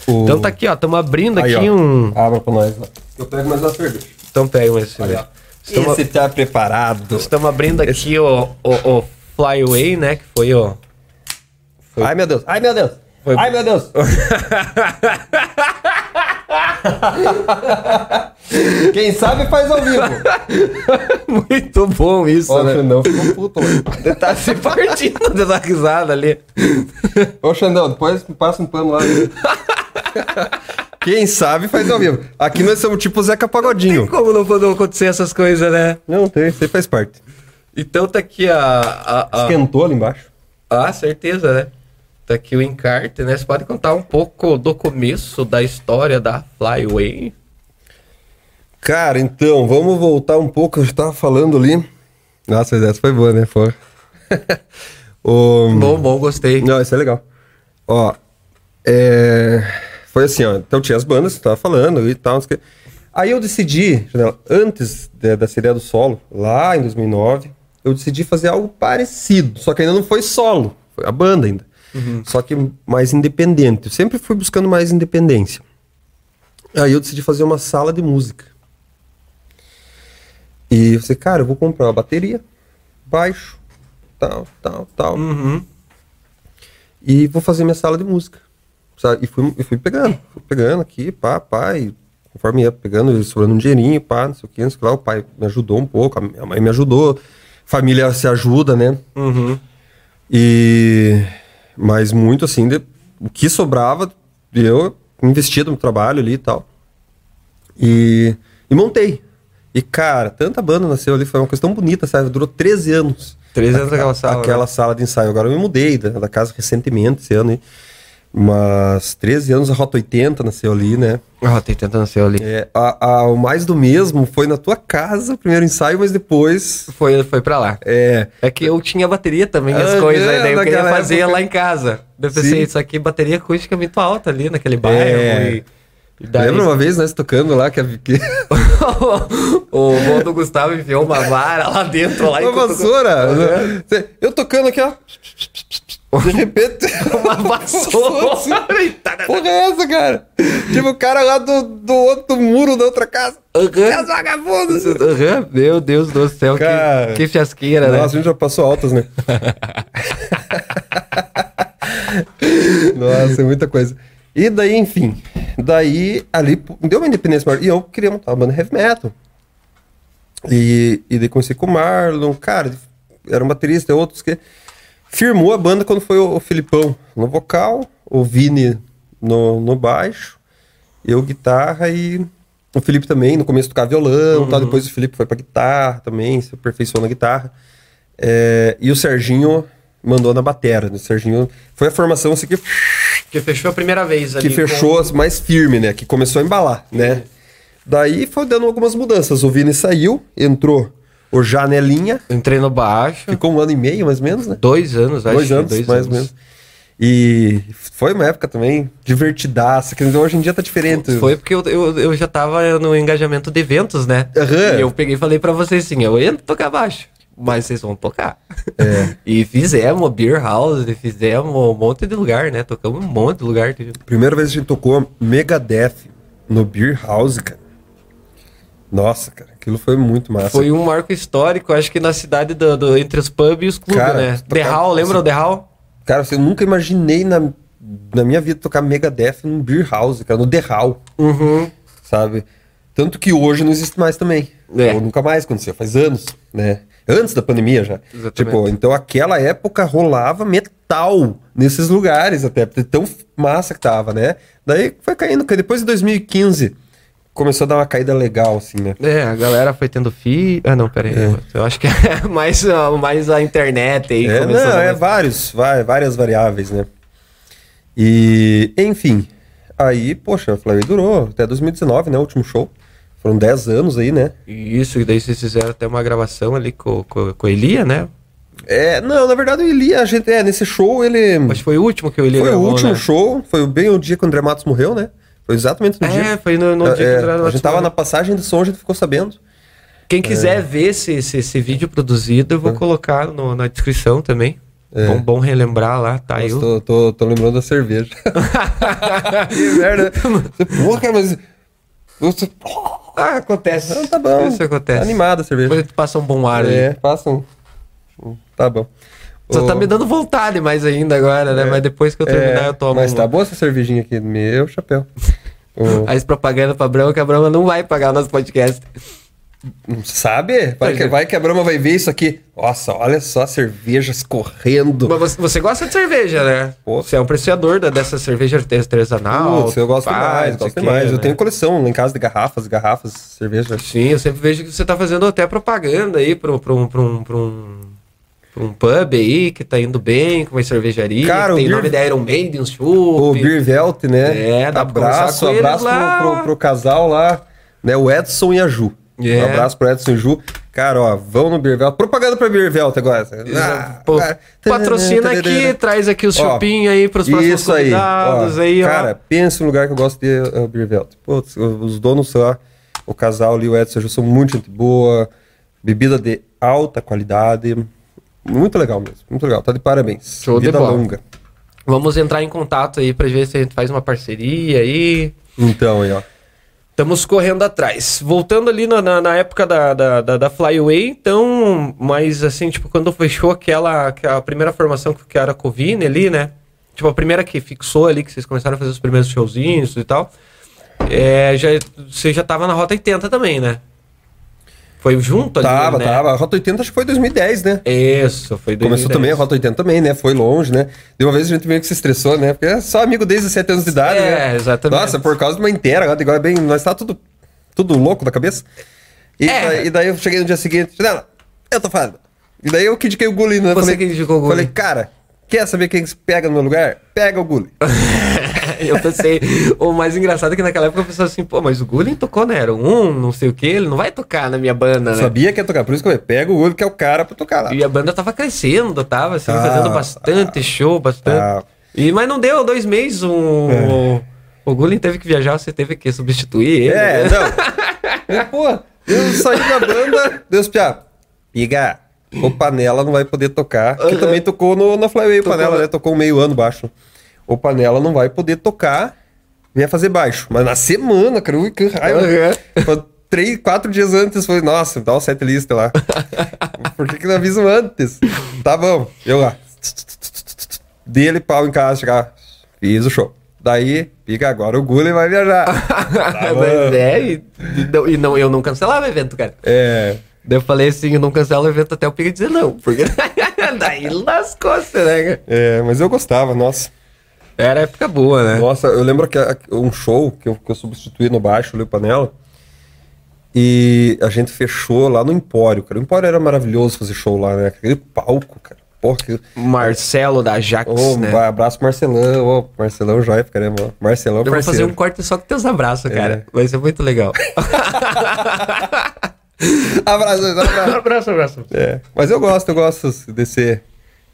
O- Então tá aqui, ó, estamos abrindo Aí, aqui ó. um. Abra pra nós. Eu pego mais uma cerveja. Então pega mais ó. Estamos, Esse tá preparado. estamos abrindo aqui o, o, o Flyway, né? Que foi o. Ai, meu Deus. Ai, meu Deus. Foi- Ai, meu Deus. Quem sabe faz ao vivo. Muito bom isso, o né? Xandão ficou puto, mano. Você tá se partindo de dar risada ali. Ô, Xandão, depois passa um pano lá. Quem sabe faz ao vivo. Aqui nós somos tipo Zeca Pagodinho. Como não podem acontecer essas coisas, né? Não tem, você faz parte. Então tá aqui a. a, a... Esquentou ali embaixo. Ah, certeza, né? Tá aqui o encarte, né? Você pode contar um pouco do começo da história da Flyway? Cara, então, vamos voltar um pouco. Eu já tava falando ali. Nossa, essa foi boa, né? Foi. o... Bom, bom, gostei. Não, isso é legal. Ó, é... foi assim, ó. Então tinha as bandas que você tava falando e tal. quê. Aí eu decidi, Janela, antes de- da série do solo, lá em 2009, eu decidi fazer algo parecido. Só que ainda não foi solo, foi a banda ainda. Só que mais independente. Eu sempre fui buscando mais independência. Aí eu decidi fazer uma sala de música. E eu falei, cara, eu vou comprar uma bateria, baixo, tal, tal, tal Uhum. e vou fazer minha sala de música. Sabe? E fui, fui pegando, fui pegando aqui, pá, pá, e conforme ia pegando, sobrando um dinheirinho, pá, não sei o que, não sei o que lá, o pai me ajudou um pouco, a mãe me ajudou, família se ajuda, né? Uhum. E mas muito assim, de- o que sobrava, eu investia no trabalho ali e tal. E, e montei. E cara, tanta banda nasceu ali, foi uma coisa tão bonita, sabe? Durou 13 anos. 13 anos aquela sala, Aquela né? sala de ensaio. Agora eu me mudei da, da casa recentemente, esse ano. aí. Mas 13 anos, a Rota 80 nasceu ali, né? Ah, tem tentando nascer ali. É, a, a- o mais do mesmo foi na tua casa, o primeiro ensaio, mas depois. Foi, foi pra lá. É. É que eu tinha bateria também, as Ah, coisas, é, daí eu queria fazer época. lá em casa. Daí Eu pensei, Sim. isso aqui, bateria acústica é muito alta ali naquele bairro. É. E, daí... Lembra uma vez nós tocando lá que, a, que... o vô do Gustavo enfiou uma vara lá dentro, lá uma vassoura? né? Eu tocando aqui, ó. De repente. Uma vassoura. Porra é essa, cara? Tipo, o cara lá do, do outro muro da outra casa. É os vagabundos. Aham, Meu Deus do céu, Cara. que, que fiasqueira, né? Nossa, a gente já passou altas, né? Nossa, é muita coisa. E daí, enfim. Daí, ali, deu uma independência maior. E eu queria montar uma banda heavy metal. E, e daí comecei com o Marlon. Cara, era um baterista, outros que... Firmou a banda quando foi o, o Filipão no vocal, o Vini no, no baixo, eu guitarra e o Felipe também. No começo tocava violão, tal, depois o Felipe foi pra guitarra também, se aperfeiçoou na guitarra. É, e o Serginho mandou na batera. né? O Serginho foi a formação assim, que, Que fechou a primeira vez ali. que fechou mais firme, né? Que começou a embalar, né? Daí foi dando algumas mudanças. O Vini saiu, entrou o Janelinha, Entrei no baixo. ficou um ano e meio mais ou menos, né? Dois anos, acho. dois que anos, dois mais ou menos. E foi uma época também divertidaça, que hoje em dia tá diferente. Foi porque eu, eu, eu já tava no engajamento de eventos, né? Aham. E eu peguei e falei pra vocês assim, eu entro tocar baixo, mas vocês vão tocar. É. e fizemos Beer House, fizemos um monte de lugar, né? Tocamos um monte de lugar. Primeira vez que a gente tocou Megadeth no Beer House, cara. Nossa, cara, aquilo foi muito massa. Foi um marco histórico, acho que na cidade do, do- entre os pubs e os clubes, Cara, né? The Hall, lembra o The Hall? Cara, assim, eu nunca imaginei na, na minha vida tocar Megadeth num Beer House, cara, no The Hall, Uhum. sabe? Tanto que hoje não existe mais também. É. Ou nunca mais aconteceu, faz anos, né? Antes da pandemia já. Exatamente. Tipo, então aquela época rolava metal nesses lugares até, tão massa que tava, né? Daí foi caindo, depois de 2015 começou a dar uma caída legal, assim, né? É, a galera foi tendo filho. Ah, não, peraí. Eu acho que é mais, mais a internet aí. É, não, é vários, várias variáveis, né? E, enfim, aí, poxa, a Flyway durou até 2019, né? O último show. Foram 10 anos aí, né? Isso, e daí vocês fizeram até uma gravação ali com, com, com a Elia, né? É, não, na verdade o Eli, a gente, é, nesse show ele. Que foi o último que o Elia Foi o gravou, último né? show, foi bem o dia que o André Matos morreu, né? Foi exatamente no dia. É, foi no, no É, dia que André a gente tava na passagem do som, a gente ficou sabendo. Quem quiser ver esse, esse, esse vídeo produzido, eu vou colocar no- na descrição também. É. Bom, bom relembrar lá, tá? Nossa, Eu... tô, tô, tô lembrando da cerveja. que merda. Porra, cara, mas. Você... Ah, acontece. Não, tá bom. Isso acontece. Animada a cerveja. Depois a gente passa um bom ar É, ali. passa um. um- Tá bom. Só Ô, tá me dando vontade mais ainda agora, né? É. Mas depois que eu terminar, é, eu tomo Mas uma. tá boa essa cervejinha aqui. Meu chapéu. Ô, As propaganda pra Brahma, que a Brahma não vai pagar o nosso podcast. sabe? Vai que, vai que a Brahma vai ver isso aqui. Nossa, olha só cervejas correndo. Mas você, você gosta de cerveja, né? Pô. Você é um apreciador da, dessa cerveja artesanal. Putz, eu gosto sei gosto demais. quê, Eu né? tenho coleção lá em casa de garrafas, garrafas, cerveja. Sim, eu sempre vejo que você tá fazendo até propaganda aí pra, um- pra, um, pra, um, pra, um, um pub aí que tá indo bem, com uma cervejaria. Cara, tem o nome da Iron Maiden, um O chup. Beer Velt, né? É, dá pra abraço, eles abraço lá. pro, pro, pro casal lá, né? O Edson e a Ju. É. Um abraço pro Edson e Ju. Cara, ó, vão no Beer Velt. Propaganda pra Beer Velt agora. Ah, Pô, patrocina aqui, traz aqui os chupinhos aí pros próximos Isso aí. ó, aí, ó. cara, pensa no lugar que eu gosto de o Velt. Putz, os donos lá, o casal ali, o Edson e a Ju, são muito gente boa. Bebida de alta qualidade. Muito legal mesmo. Muito legal. Tá de parabéns. Show de Vida bola. longa. Vamos entrar em contato aí pra ver se a gente faz uma parceria aí. Então aí, ó. Estamos correndo atrás. Voltando ali na, na, na época da, da, da, da Flyway, então, mas assim, tipo, quando fechou aquela, aquela primeira formação que era a Covine ali, né? Tipo, a primeira que fixou ali, que vocês começaram a fazer os primeiros showzinhos e tal. É, já, você já tava na Rota 80 também, né? Foi junto ali, Tava, né? tava. A Rota 80 acho que foi 2010, né? Isso, foi 2010. Começou também a Rota 80 também, né? Foi longe, né? De uma vez a gente meio que se estressou, né? Porque é só amigo desde os 7 anos de idade, É, né? exatamente. Nossa, por causa de uma inteira, agora é bem. Nós tá tudo, tudo louco da cabeça. E, É. daí, e daí eu cheguei no dia seguinte, Janela, eu tô falando. E daí eu critiquei o Gulino, né? Você falei, criticou o Gulino. Falei, cara, Quer saber quem se pega no meu lugar? Pega o Gulli. eu pensei, o mais engraçado é que naquela época eu pensava assim, pô, mas o Gulli tocou, né? Era um, não sei o que, ele não vai tocar na minha banda, né? Sabia que ia tocar, por isso que eu pega o Gulli que é o cara pra tocar lá. E a banda tava crescendo, tava assim, Tá, fazendo bastante tá. show, bastante. Tá. E, mas não deu, dois meses, um, É. o, o Gulli teve que viajar, você teve que substituir ele. É, né? não. E, pô, eu saí da banda, Deus piá. Piga, o Panela não vai poder tocar. Que também tocou no, na Flyway, o. Panela, né? Tocou um meio ano baixo. O Panela não vai poder tocar, ia fazer baixo. Mas na semana, cara, ui, que raiva. Foi Três, quatro dias antes, foi, nossa, dá uma setlist lá. Por que, que não aviso antes? Tá bom, eu lá. Dele pau em casa, chegar. Fiz o show. Daí, fica agora o Gulli vai viajar. Tá. Mas é, e, e não, eu não cancelava evento, cara. É. Daí eu falei assim, eu não cancelo o evento até o Piga dizer não. Porque daí lascou você, né, cara? É, mas eu gostava, nossa. Era época boa, né? Nossa, eu lembro que um show que eu, que eu substituí no baixo ali, o Panela. E a gente fechou lá no Empório, cara. O Empório era maravilhoso fazer show lá, né? Aquele palco, cara. Porra, que... Marcelo da Jax, Ô, né? abraço Marcelão, ô, Marcelão joia, pra caramba. ó. Marcelão, Eu vou fazer um corte só com teus abraços, cara. É. Vai ser muito legal. Abraço, abraço. abraço, abraço. É, mas eu gosto, eu gosto de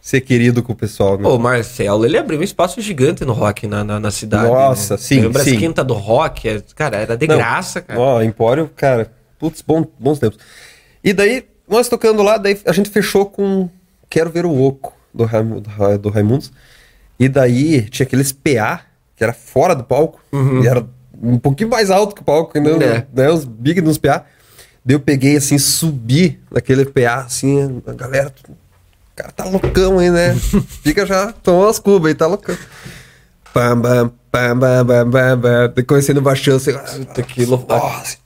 ser, querido com o pessoal, né? O Marcelo, ele abriu um espaço gigante no rock na, na, na cidade. Nossa, né? sim, Lembra sim. as quinta do rock? é- Cara, era de Não, graça, cara. Ó, Empório, cara, putz, bom, bons tempos. E daí, nós tocando lá, daí a gente fechou com Quero Ver o Oco, do, Raim- do, Ra- do Raimundos. E daí tinha aqueles PA, que era fora do palco, e era um pouquinho mais alto que o palco, ainda, Uhum. É. né, os big nos PA. Daí eu peguei, assim, subi naquele PA, assim, a galera... O cara tá loucão aí, né? Fica já, tomou umas cubas aí, tá loucão. Pam, pam, pam, pam, pam, pam, pam. Comecei no baixão, assim... Puta, que louco. Nossa,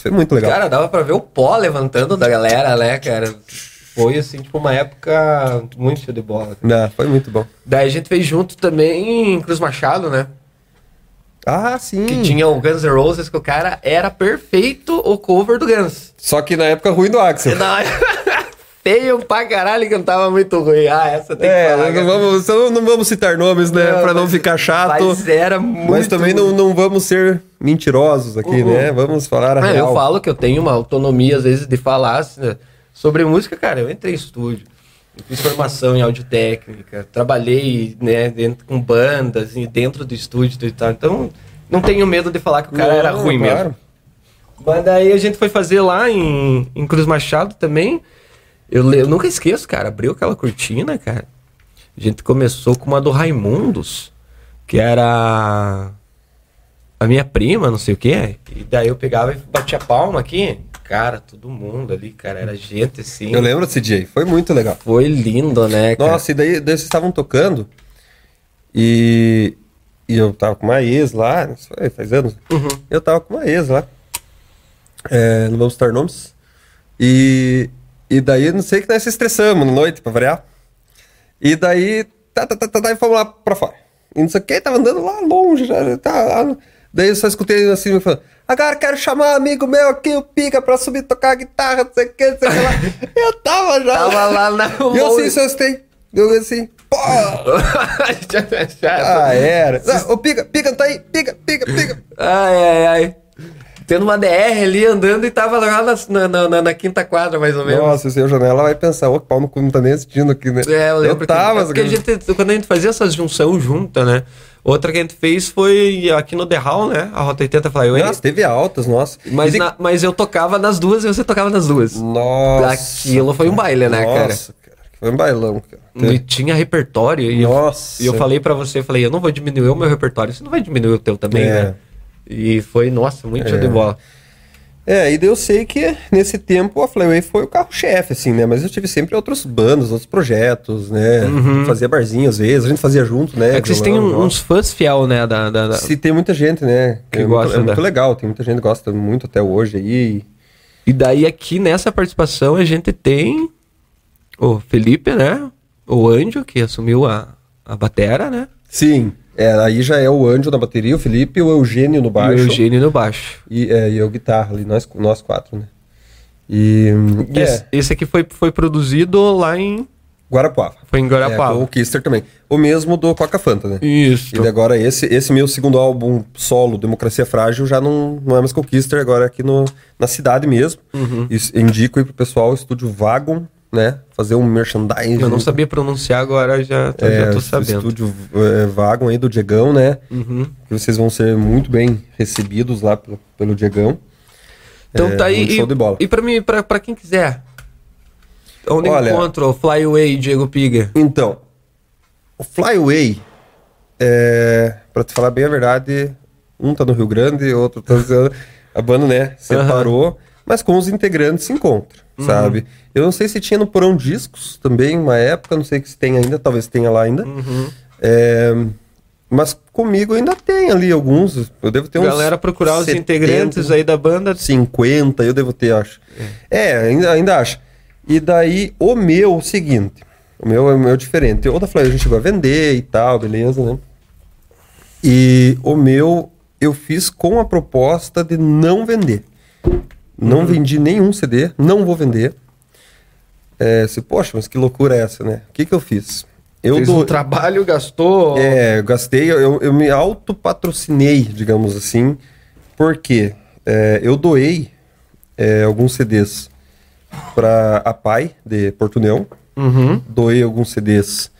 foi muito legal. Cara, dava pra ver o pó levantando da galera, né, cara? Foi, assim, tipo, uma época muito show de bola. Não, foi muito bom. Daí a gente fez junto também em Cruz Machado, né? Ah, sim. Que tinha o Guns N' Roses, que o cara era perfeito o cover do Guns. Só que na época ruim do Axel. Não, feio pra caralho, cantava muito ruim. Ah, essa tem que É, falar. não vamos, não vamos citar nomes, né? Não, pra não mas- ficar chato. Mas era muito Mas também não, não vamos ser mentirosos aqui, Uhum. né? Vamos falar a Ah, real. eu falo que eu tenho uma autonomia, às vezes, de falar assim, sobre música, cara. Eu entrei em estúdio, eu fiz formação em áudio técnica, trabalhei né, dentro, com bandas e dentro do estúdio e tal. Então, não tenho medo de falar que o cara Não, era ruim claro. mesmo. Mas daí a gente foi fazer lá em, em Cruz Machado também. Eu, eu nunca esqueço, cara. Abriu aquela cortina, cara. A gente começou com uma do Raimundos, que era a minha prima, não sei o quê. E daí eu pegava e batia palma aqui. Cara, todo mundo ali, cara. Era gente assim. Eu lembro desse dia aí, foi muito legal. Foi lindo, né, cara? Nossa, e daí, daí vocês estavam tocando e, e eu tava com uma ex lá, isso foi faz anos. Uhum. Eu tava com uma ex lá. É, não vamos citar nomes. E, e daí, não sei que nós se estressamos na noite, pra variar. E daí, tá, tá, tá, tá, daí fomos lá pra fora. E não sei o que, tava andando lá longe, já, tá lá. Daí eu só escutei assim, me falando, agora quero chamar um amigo meu aqui, o Pica, pra subir tocar guitarra, não sei o que, não sei o que lá. Eu tava já. Tava lá na. E eu assim, só escutei. Eu assim, pô! Ah, era. Ah, Ô, Pica, Pica, tá aí, Pica, Pica, Pica. Ai, ai, ai. Tendo uma DR ali andando e tava lá na, na, na- na quinta quadra, mais ou menos. Nossa, o senhor Janela vai pensar, ô, pau no cu não tá nem assistindo aqui, né? É, eu lembro tava, que, é porque a gente, quando a gente fazia essa junção junta, né? Outra que a gente fez foi aqui no The Hall, né? A Rota 80 Flyway. Nossa, teve altas, nossa. Mas, de- na- mas eu tocava nas duas e você tocava nas duas. Nossa. Aquilo foi um baile, né, cara? Nossa, cara. Foi um bailão, cara. E tinha repertório. E eu, Nossa. e eu falei pra você, eu falei, eu não vou diminuir o meu repertório, você não vai diminuir o teu também, É. né? E foi, nossa, muito show É. de bola. É, e eu sei que nesse tempo a Flyway foi o carro-chefe, assim, né? Mas eu tive sempre outros bandos, outros projetos, né? Fazia barzinho às vezes, a gente fazia junto, né? Uhum. É que vocês têm um- uns fãs fiel, né? Da, da, da- Se tem muita gente, né? Que é gosta muito, é muito da- legal, tem muita gente que gosta muito até hoje aí. E daí aqui nessa participação a gente tem o Felipe, né? O Anjo, que assumiu a, a batera, né? Sim, é, aí já é o Anjo na bateria, o Felipe, o Eugênio no baixo. E o Eugênio no baixo. E, é, e eu guitarra ali, nós, nós quatro, né? E. E é, esse, esse aqui foi, foi produzido lá em, Guarapuava. Foi em Guarapuava. É, o Kister também. O mesmo do Coca Fanta, né? Isso. E agora esse, esse meu segundo álbum solo, Democracia Frágil, já não, não é mais com o Kister, agora é aqui no, na cidade mesmo. Uhum. Isso, indico aí pro pessoal o estúdio Vagon, né? Fazer um merchandising. Eu não sabia pronunciar, agora já, tô- É, já tô sabendo. estúdio é, Vagon aí do Diegão, né? Uhum. Que vocês vão ser muito bem recebidos lá pelo, pelo Diegão. Então É, tá aí. show de bola. E, e pra mim, pra, pra quem quiser, onde Olha- encontra o Flyway Diego Piga? Então, o Flyway, é, pra te falar bem a verdade, um tá no Rio Grande, outro tá... a banda, né, separou, mas com os integrantes se encontra, Uhum. sabe? Eu não sei se tinha no Porão Discos também, uma época, não sei se tem ainda, talvez tenha lá ainda. Uhum. É, mas comigo ainda tem ali alguns, eu devo ter uns... Galera procurar os 70, integrantes aí da banda. 50, eu devo ter, acho. É, ainda, ainda acho. E daí, o meu, o seguinte. O meu é o meu diferente. O da Flávia a gente chegou a vender e tal, beleza, né? E o meu, eu fiz com a proposta de não vender. Não vendi nenhum CD, não vou vender. É, se, poxa, mas que loucura é essa, né? O que que eu fiz? Eu Fez dou- um trabalho, gastou. é, eu gastei, eu, eu me autopatrocinei, digamos assim, porque é, eu doei é, alguns CDs para a Pai de Portunhão, Uhum. doei alguns CDs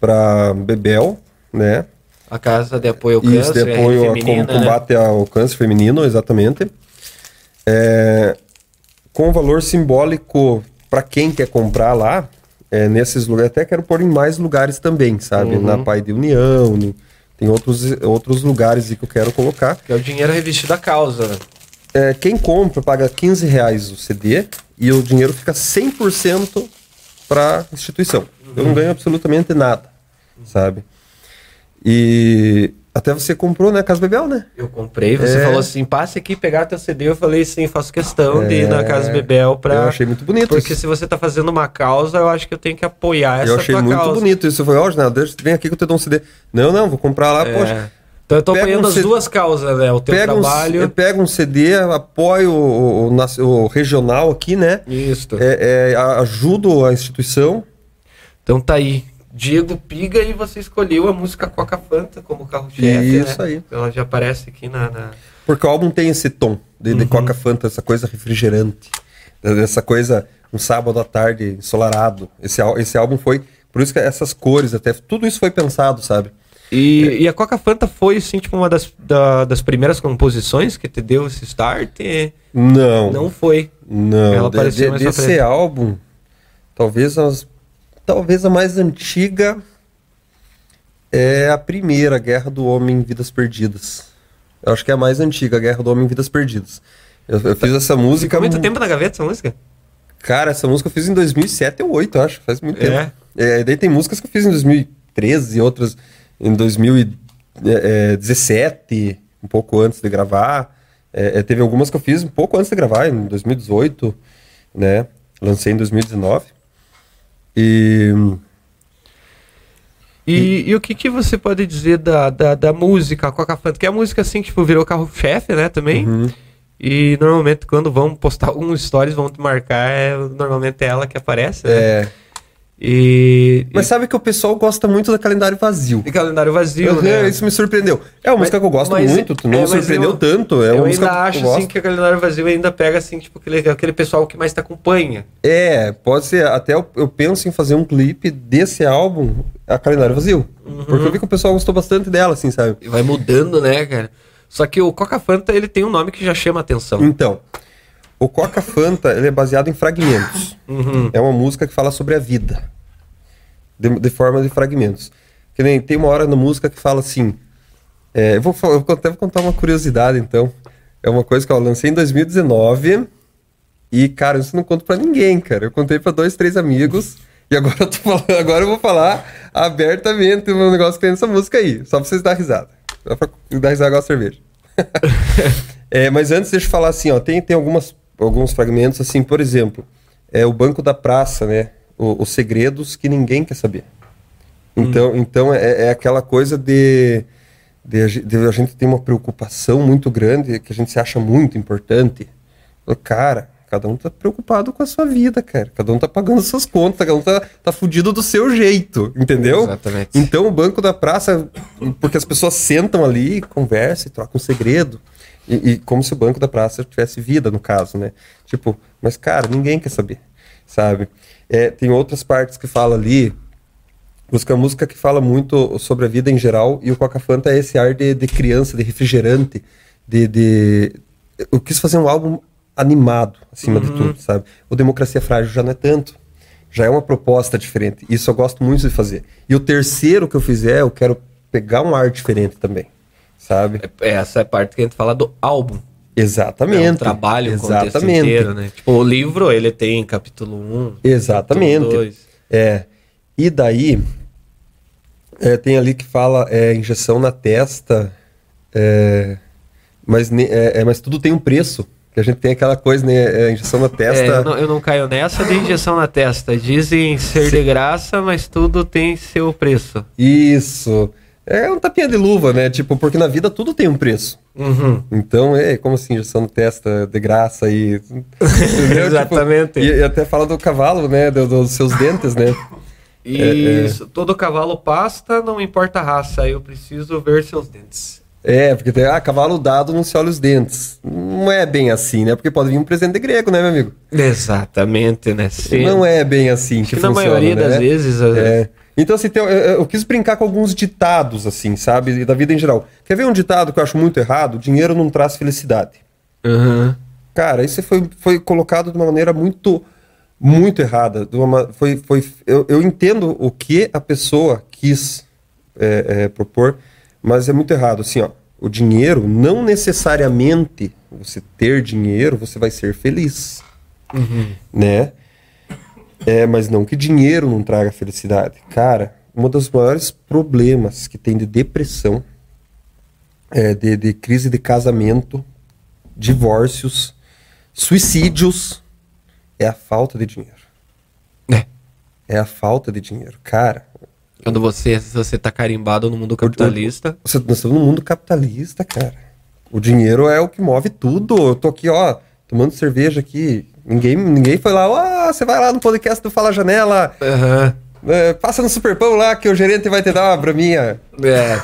para Bebel, né? A casa de apoio ao câncer. Isso, de apoio é feminina, com- combate ao câncer feminino, exatamente. É, com valor simbólico para quem quer comprar lá, é, nesses lugares, até quero pôr em mais lugares também, sabe? Uhum. Na Pai de União, tem outros, outros lugares que eu quero colocar. Que é o dinheiro revestido da causa. né? É, quem compra paga 15 reais o CD e o dinheiro fica 100% para instituição. Eu não ganho absolutamente nada, sabe? E até você comprou, né, Casa Bebel, né? Eu comprei, você É. falou assim, passe aqui pegar teu CD. Eu falei sim, faço questão de ir na Casa Bebel pra. É. Eu achei muito bonito Porque isso. se você tá fazendo uma causa, eu acho que eu tenho que apoiar essa eu achei tua muito causa. bonito isso. Eu falei, ó, Ginaldo, deixa- vem aqui que eu te dou um CD. Não, não, vou comprar lá, É. poxa. Então eu tô Pega apoiando um as CD duas causas, né? O teu Pega um, trabalho. pega um CD, apoio o, o, o regional aqui, né? Isso. É, é, ajudo a instituição. Então tá aí. Diego Piga e você escolheu a música Coca Fanta como carro-chefe. Isso né? aí. Ela já aparece aqui na. na- Porque o álbum tem esse tom de, Uhum. de Coca Fanta, essa coisa refrigerante. Essa coisa, um sábado à tarde, ensolarado. Esse, esse álbum foi. Por isso que essas cores, até. Tudo isso foi pensado, sabe? E, e a Coca Fanta foi, assim, tipo, uma das, da- das primeiras composições que te deu esse start? Não. Não foi. Não, Ela de- apareceu de- desse frente. álbum, talvez as, talvez a mais antiga é a primeira, Guerra do Homem em Vidas Perdidas. Eu acho que é a mais antiga, a Guerra do Homem em Vidas Perdidas. Eu, eu fiz essa música. Ficou muito mu- tempo na gaveta essa música? Cara, essa música eu fiz em 2007 ou 2008, eu acho, faz muito É? tempo. É, daí tem músicas que eu fiz em 2013 e outras em 2017, um pouco antes de gravar. É, é, teve algumas que eu fiz um pouco antes de gravar, em 2018, né? Lancei em 2019. E E, e o que, que você pode dizer da, da, da música, Coca Fanta? Que é a música, assim, que tipo, virou carro-chefe, né, também. Uhum. E normalmente, quando vão postar alguns stories, vão te marcar, é, normalmente é ela que aparece, né? é, E... mas sabe que o pessoal gosta muito do calendário vazio. e calendário vazio, Uhum, né? Isso me surpreendeu. É uma música que eu gosto mas- muito, tu não é, me mas surpreendeu eu- tanto. É eu ainda que eu acho, assim, que a calendário vazio ainda pega, assim, tipo, aquele, aquele pessoal que mais te acompanha. É, pode ser. Até eu, eu penso em fazer um clipe desse álbum, a Calendário Vazio. Uhum. Porque eu vi que o pessoal gostou bastante dela, assim, sabe? E vai mudando, né, cara? Só que o Coca Fanta, ele tem um nome que já chama atenção. Então, o Coca Fanta, ele é baseado em fragmentos. Uhum. É uma música que fala sobre a vida. De, de forma de fragmentos. Que nem tem uma hora na música que fala assim. é, eu, vou, eu vou até contar uma curiosidade, então. É uma coisa que eu lancei em 2019. E, cara, isso eu não conto pra ninguém, cara. Eu contei pra dois, três amigos. E agora eu tô falando, agora eu vou falar abertamente um negócio que tem nessa música aí. Só pra vocês dar risada. Só pra dar risada igual a cerveja. É, mas antes, deixa eu falar assim, ó, tem, tem algumas, alguns fragmentos, assim, por exemplo, é o Banco da Praça, né? O- os segredos que ninguém quer saber. Então, então é, é aquela coisa de, de, de a gente ter uma preocupação muito grande que a gente se acha muito importante. Cara, Cada um tá preocupado com a sua vida, cara. Cada um tá pagando suas contas, cada um tá, tá fudido do seu jeito, entendeu? Exatamente. Então o banco da praça, porque as pessoas sentam ali, conversam e trocam um segredo. E, e como se o banco da praça tivesse vida, no caso, né? Tipo, mas cara, ninguém quer saber, sabe? É, tem outras partes que fala ali, música música que fala muito sobre a vida em geral, e o Coca Fanta é esse ar de, de criança, de refrigerante, de, de... Eu quis fazer um álbum animado, acima de tudo, sabe? O Democracia Frágil já não é tanto. Já é uma proposta diferente. Isso eu gosto muito de fazer. E o terceiro que eu fizer, eu quero pegar um ar diferente também, sabe? É- Essa é a parte que a gente fala do álbum. Exatamente. É um trabalho, um contexto Exatamente. inteiro, né? Tipo, o livro, ele tem capítulo 1, Exatamente. capítulo 2. É. E daí, é, tem ali que fala é, injeção na testa, é, mas, é, é, mas tudo tem um preço. Que a gente tem aquela coisa, né? é, injeção na testa. É, eu, não, eu não caio nessa de injeção na testa. Dizem ser de graça, mas tudo tem seu preço. Isso. É um tapinha de luva, né? Tipo, porque na vida tudo tem um preço. Uhum. Então, é como assim, injeção na testa de graça e. entendeu? Exatamente. Tipo, e, e até fala do cavalo, né? do- dos seus dentes, né? Isso, todo cavalo pasta, não importa a raça, eu preciso ver seus dentes. É, porque tem, ah, cavalo dado não se olha os dentes. Não é bem assim, né? Porque pode vir um presente grego, né, meu amigo? Exatamente, né? Sim. Não é bem assim que, que na funciona, maioria né? das vezes. É. Então, assim, eu, eu- quis brincar com alguns ditados, assim, sabe? Da vida em geral. Quer ver um ditado que eu acho muito errado? Dinheiro não traz felicidade. Uhum. Cara, isso foi, foi colocado de uma maneira muito, muito errada. De uma ma- foi, foi, eu, eu entendo o que a pessoa quis é, é, propor, mas é muito errado. Assim, ó, o dinheiro, não necessariamente você ter dinheiro, você vai ser feliz. Né? É, mas não que dinheiro não traga felicidade. Cara, um dos maiores problemas que tem de depressão, é, de, de crise de casamento, divórcios, suicídios, é a falta de dinheiro. É. É a falta de dinheiro. Cara, Quando você, você tá carimbado no mundo capitalista. você, nós estamos num mundo capitalista, cara. O dinheiro é o que move tudo. Eu tô aqui, ó, tomando cerveja aqui. Ninguém, ninguém foi lá, ó, você vai lá no podcast do Fala Janela, Aham. é, passa no Superpão lá que o gerente vai te dar uma braminha. É.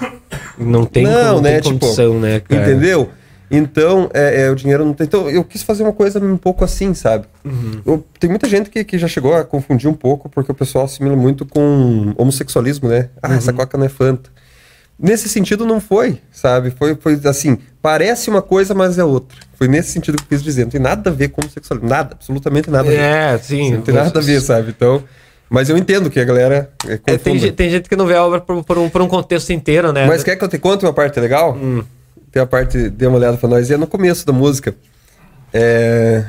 Não tem, Não, não né, tem tipo, condição, né, cara? Entendeu? Então, é, é, o dinheiro não tem. Então, eu quis fazer uma coisa um pouco assim, sabe? Uhum. Eu- tem muita gente que, que já chegou a confundir um pouco, porque o pessoal assimila muito com homossexualismo, né? Ah, Uhum. essa coca não é Fanta. Nesse sentido, não foi, sabe? Foi, foi assim, parece uma coisa, mas é outra. Foi nesse sentido que eu quis dizer. Não tem nada a ver com homossexualismo. Nada, absolutamente nada a ver. É, sim. Não tem nada a ver, sabe? Então. Mas eu entendo que a galera. É, É, tem, tem gente que não vê a obra por, por um, por um contexto inteiro, né? Mas quer que eu te conte uma parte legal? Hum. Tem a parte, dê uma olhada pra nós. E é no começo da música. É,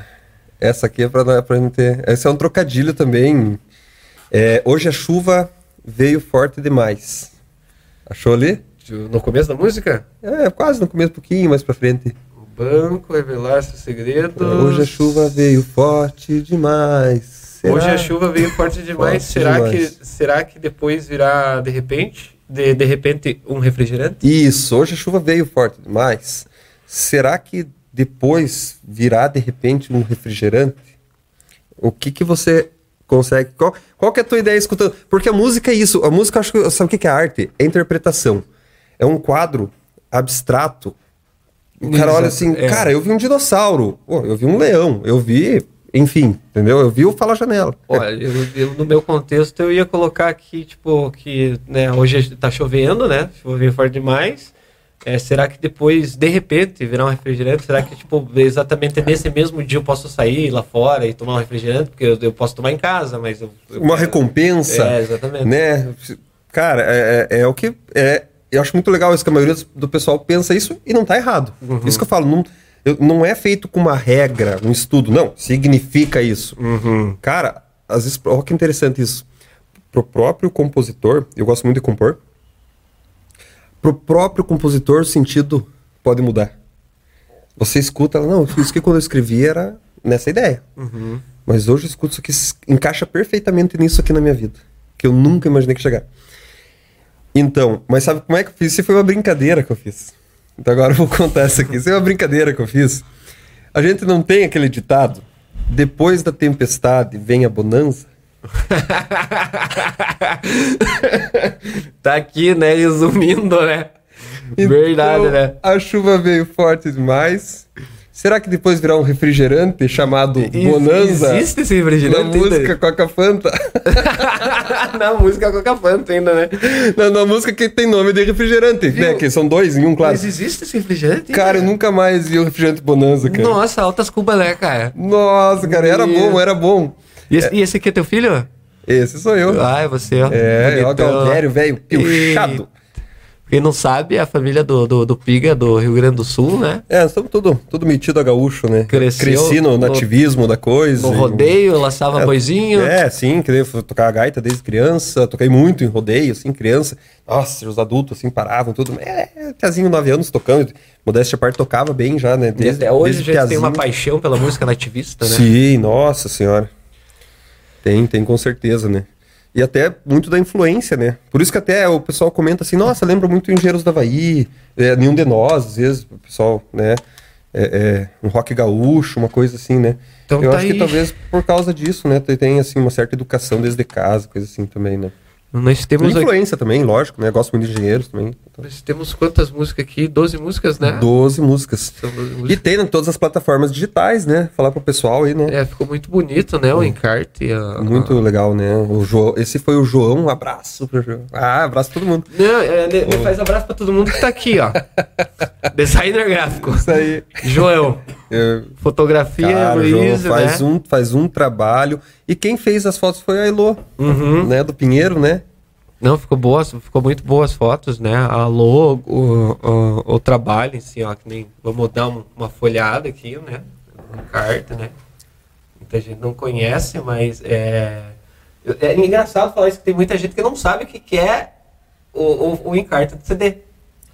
essa aqui é pra, pra gente ter. Esse é um trocadilho também. É, hoje a chuva veio forte demais. Achou ali? No começo da música? É, quase no começo, um pouquinho mais pra frente. O banco, revelar seus segredos. Hoje a chuva veio forte demais. Será? Hoje a chuva veio forte demais. Forte será, demais. Que, será que depois virá de repente? De, de repente, um refrigerante? Isso, hoje a chuva veio forte demais. Será que depois virá de repente um refrigerante? O que que você consegue? Qual, qual que é a tua ideia escutando? Porque a música é isso. A música, acho que sabe o que é arte? É interpretação. É um quadro abstrato. O cara Exato, olha assim, é. cara, eu vi um dinossauro, Pô, eu vi um leão, eu vi, enfim, entendeu? Eu vi o Fala Janela. Olha, eu, eu, no meu contexto eu ia colocar aqui, tipo, que né, hoje tá chovendo, né? Veio forte demais. É, será que depois, de repente, virar um refrigerante? Será que, tipo, exatamente nesse mesmo dia eu posso sair lá fora e tomar um refrigerante? Porque eu, eu posso tomar em casa, mas eu. eu Uma recompensa. É, exatamente. né? Cara, é, é, é o que. É, eu acho muito legal isso que a maioria do pessoal pensa isso e não tá errado. Uhum. Isso que eu falo, não, eu- não é feito com uma regra, um estudo, não. Significa isso. Uhum. Cara, às vezes, olha que interessante isso. Pro próprio compositor, eu gosto muito de compor. Pro próprio compositor, o sentido pode mudar. Você escuta, ela, não, isso que quando eu escrevi era nessa ideia. Uhum. Mas hoje eu escuto isso que encaixa perfeitamente nisso aqui na minha vida. Que eu nunca imaginei que chegar. Então, mas sabe como é que eu fiz? Isso foi uma brincadeira que eu fiz. Então agora eu vou contar essa aqui. Isso é uma brincadeira que eu fiz. A gente não tem aquele ditado Depois da tempestade vem a bonança. Tá aqui, né? Resumindo, né? Verdade, Então, né? A chuva veio forte demais. Será que depois virá um refrigerante chamado Bonanza? Existe esse Na refrigerante música Coca Fanta. Na música Coca Fanta ainda, né? na, na música que tem nome de refrigerante, Viu? né? Que são dois em um, claro. Mas existe esse refrigerante? Cara, eu nunca mais vi o refrigerante Bonanza, cara. Nossa, altas cubas, né, cara? Nossa, cara, era Meu. bom, era bom. E esse, e esse aqui é teu filho? Esse sou eu. Ah, é você, ó. é, ó, Bonitão. Galdério, velho, piochado. Quem não sabe, a família do, do, do Piga do Rio Grande do Sul, né? É, nós estamos tudo, tudo metido a gaúcho, né? Cresceu Cresci no no- nativismo da coisa. No rodeio, laçava É, boizinho. É, sim, que eu fui tocar a gaita desde criança, toquei muito em rodeio, assim, criança. Nossa, os adultos, assim, paravam, tudo. É, Tiazinho, nove anos, tocando. Modéstia à parte, tocava bem já, né? E até hoje a desde gente tem uma piazinho. paixão pela música nativista, né? Sim, nossa senhora. Tem, tem com certeza, né? E até muito da influência, né? Por isso que até o pessoal comenta assim, nossa, lembra muito Engenheiros da Havaí, é, Nenhum de Nós, às vezes, o pessoal, né? É, é, um rock gaúcho, uma coisa assim, né? Então Eu tá acho aí. que talvez por causa disso, né? Tem, assim, uma certa educação desde casa, coisa assim também, né? Nós temos, aqui, influência também, lógico, né? Gosto muito de engenheiros também. Então, nós temos quantas músicas aqui? 12 músicas, né? 12 músicas. São 12 E músicas. tem em todas as plataformas digitais, né? Falar pro pessoal aí, né? É, ficou muito bonito, né? O encarte. A, Muito legal, né? O João, esse foi o João, um abraço pro João. Ah, abraço pra todo mundo. Não, é, ele, ele faz abraço pra todo mundo que tá aqui, ó. Designer gráfico. Isso aí. Joel. Eu, Fotografia, cara, o João Luiz, faz né? um, faz um trabalho. E quem fez as fotos foi a Elo, Uhum. né? Do Pinheiro, né? Não, ficou boas, ficou muito boas fotos, né? A logo, o, o, o trabalho em si, ó, que nem vamos dar um- uma folhada aqui, né? Um carta, né? Muita gente não conhece, mas é é engraçado falar isso que tem muita gente que não sabe o que, que é o, o, o encarte do CD.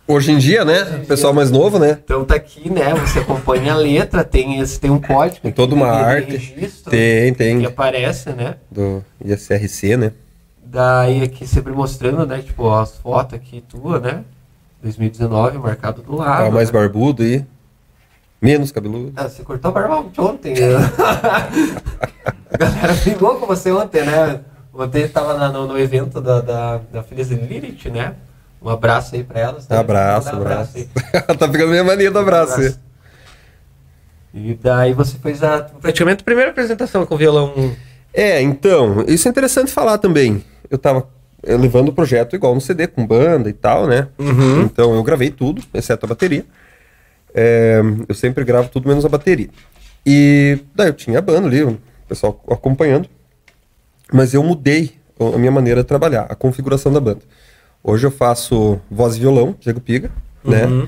Hoje em dia, né? O pessoal mais novo, né? Então tá aqui, né? Você acompanha a letra, tem esse tem um código, Tem toda uma arte. registro Tem, que tem. aparece, né? Do ISRC, né? Daí aqui sempre mostrando, né? Tipo, as fotos aqui tua, né? 2019, marcado do lado. Ah, mais né? barbudo e menos cabeludo. Ah, você cortou a barba ontem. né? a galera brigou com você ontem, né? Ontem tava na- no, no evento da, da, da Feliz Lilith, né? Um abraço aí pra elas. né? Abraço, um abraço. aí. tá pegando minha mania do abraço. Um E daí você fez a, praticamente a primeira apresentação com violão. É, então, isso é interessante falar também. Eu tava eh, levando o projeto igual no CD, com banda e tal, né? Uhum. Então eu gravei tudo, exceto a bateria. É, eu sempre gravo tudo menos a bateria. E daí eu tinha a banda ali, o pessoal acompanhando. Mas eu mudei a minha maneira de trabalhar, a configuração da banda. Hoje eu faço voz e violão, Diego Piga, né? Uhum.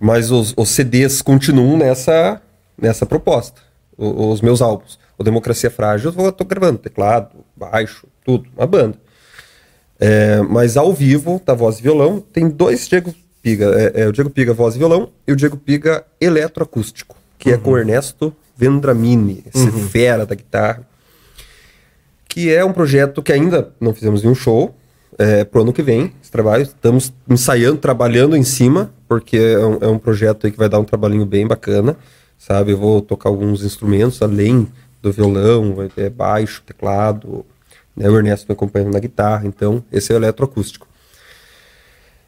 Mas os, os CDs continuam nessa, nessa proposta. O- os meus álbuns. O Democracia Frágil eu vou, tô gravando teclado, baixo, tudo, uma banda. É, mas ao vivo, da voz e violão, tem dois Diego Piga. É, é o Diego Piga voz e violão e o Diego Piga eletroacústico, que é com o Ernesto Vendramini, esse fera da guitarra. Que é um projeto que ainda não fizemos nenhum show. É, pro ano que vem, esse trabalho. Estamos ensaiando, trabalhando em cima, porque é um, é um projeto que vai dar um trabalhinho bem bacana, sabe? Eu vou tocar alguns instrumentos além do violão, vai ter baixo, teclado, né? O Ernesto me acompanhando na guitarra, então esse é o eletroacústico.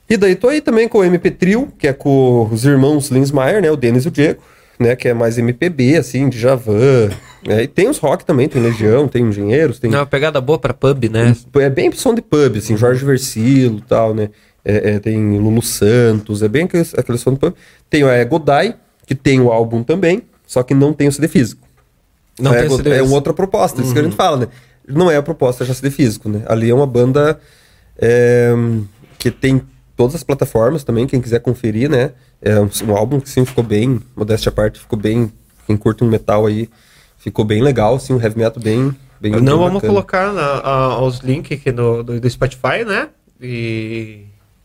E daí tô aí também com o MP Trio, que é com os irmãos Linsmeyer, né? O Denis e o Diego, né? Que é mais MPB, assim, de Javan. Né? E tem os rock também, tem Legião, tem Engenheiros, tem Não, uma pegada boa pra pub, né? é bem som de pub, assim, Jorge Versilo e tal, né? É, é, tem Lulu Santos, é bem aquele, aquele som de pub. Tem o é, Godai, que tem o álbum também, só que não tem o CD físico. Não é, tem go- CD é uma outra proposta, isso que a gente fala, né? Não é a proposta já CD físico, né? Ali é uma banda é, que tem todas as plataformas também, quem quiser conferir, né? É um, um álbum que sim ficou bem, modéstia à parte, ficou bem. Quem curte um metal aí, ficou bem legal, assim, um heavy metal bem. bem Não, bem vamos bacana. colocar na- a- os links aqui do, do, do Spotify, né? E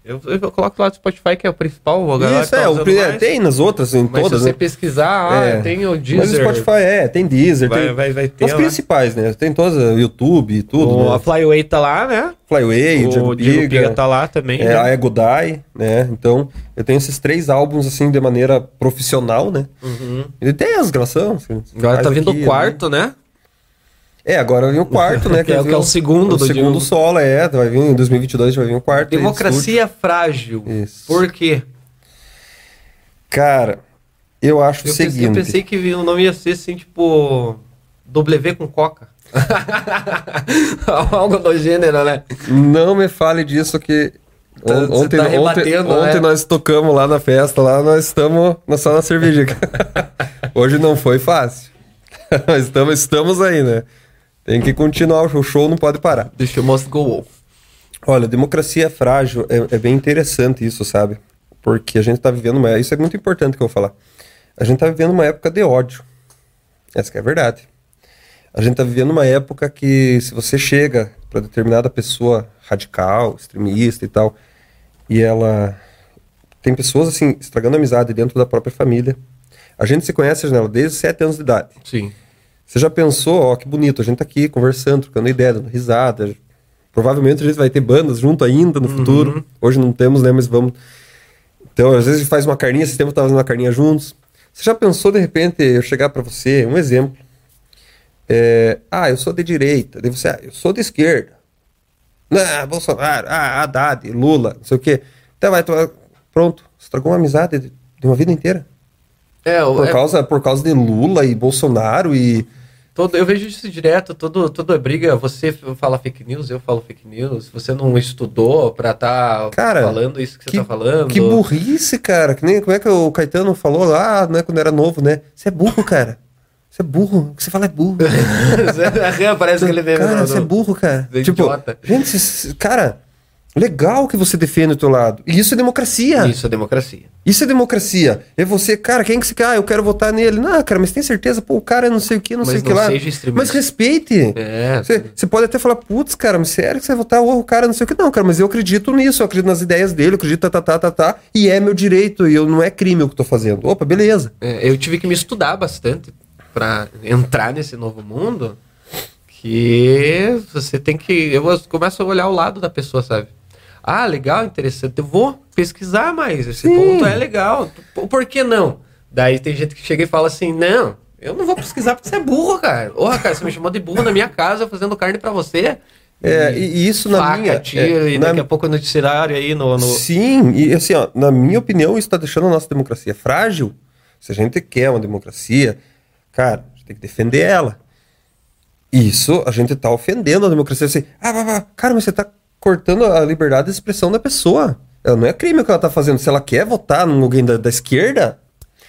eu, eu coloco lá do Spotify, que é o principal. Isso, tá é, o, é, tem nas outras, em Mas todas, se você né? pesquisar, ah, É. tem o Mas o Deezer. Spotify é, tem Deezer, Vai- tem vai- vai ter as principais, né? Tem todas, o YouTube e tudo, o- né? A Flyway tá lá, né? Flyway, O Diego Diego Piga Piga, tá lá também. é, né? a Ego Die, né? Então, eu tenho esses três álbuns, assim, de maneira profissional, né? Uhum. Ele tem as gravações. Agora tá vindo aqui, o quarto, né? ali. É, agora vem o quarto, né? Que é o vem que é o segundo o do segundo Diego. solo, é. Vai vir em 2022, vai vir o quarto. aí de estúdio. Democracia frágil. Isso. Por quê? Cara, eu acho Eu o pensei, seguinte... eu pensei que o nome ia ser assim, tipo. W com Coca. Algo do gênero, né? Não me fale disso que... Tá- on- ontem tá ontem, rebatendo, ontem né? nós tocamos lá na festa, lá nós estamos só na cerveja. Hoje não foi fácil. Mas estamos, estamos aí, né? Tem que continuar, o show não pode parar. The show must go on. Olha, democracia é frágil, é, é bem interessante isso, sabe? Porque a gente tá vivendo uma. Isso é muito importante que eu vou falar. A gente tá vivendo uma época de ódio. Essa que é a verdade. A gente tá vivendo uma época que se você chega para determinada pessoa radical, extremista e tal, e ela tem pessoas assim estragando amizade dentro da própria família. A gente se conhece, Janela, desde os 7 anos de idade. Sim. Você já pensou, ó, que bonito, a gente tá aqui conversando, trocando ideia, dando risada. Provavelmente a gente vai ter bandas junto ainda no futuro. Hoje não temos, né, mas vamos. Então, às vezes a gente faz uma carninha, esse tempo tava fazendo uma carninha juntos. Você já pensou, de repente, eu chegar pra você, um exemplo. É, ah, eu sou de direita. Daí você, ah, eu sou de esquerda. Ah, Bolsonaro, ah, Haddad, Lula, não sei o quê. Então vai, pronto, estragou uma amizade de, uma vida inteira. É, Por, é causa, por causa de Lula e Bolsonaro e. todo, eu vejo isso direto, todo, toda briga, você fala fake news, eu falo fake news, você não estudou pra tá Cara, falando isso que você que- tá falando. Que burrice, cara. Que nem como é que o Caetano falou lá, né, quando era novo, né? Você é burro, cara. Você é burro. O que você fala é burro. Parece que ele veio cara, no- você é burro, cara. Tipo, idiota. gente, cara, legal que você defende o teu lado. E isso é democracia. Isso, Isso é democracia. é democracia. É você, cara, quem que você quer? Ah, eu quero votar nele. Não, cara, mas tem certeza? Pô, o cara é não sei o que, não Mas sei o que lá. Mas respeite. É. Você, você pode até falar, putz, cara, mas sério que você vai votar o cara não sei o que? Não, cara, mas eu acredito nisso, eu acredito nas ideias dele, eu acredito tá, tá, tá, tá, tá, e é meu direito, e eu, não é crime o que eu tô fazendo. Opa, beleza. É, eu tive que me estudar bastante pra entrar nesse novo mundo. Que você tem que. Eu começo a olhar o lado da pessoa, sabe? Ah, legal, interessante. Eu vou pesquisar mais. Esse Sim. ponto é legal. Por, que não? Daí tem gente que chega e fala assim: não, eu não vou pesquisar porque você é burro, cara. Porra, cara, você me chamou de burro na minha casa fazendo carne pra você. É, e, e isso na Faca, minha... tiro, é, e na- daqui a pouco no noticiário aí no. no... Sim, e assim, ó, na minha opinião, isso tá deixando a nossa democracia frágil. Se a gente quer uma democracia, cara, a gente tem que defender ela. Isso, a gente tá ofendendo a democracia. Assim, ah, cara, mas você tá cortando a liberdade de expressão da pessoa. Ela não é crime o que ela tá fazendo. Se ela quer votar em alguém da, da esquerda,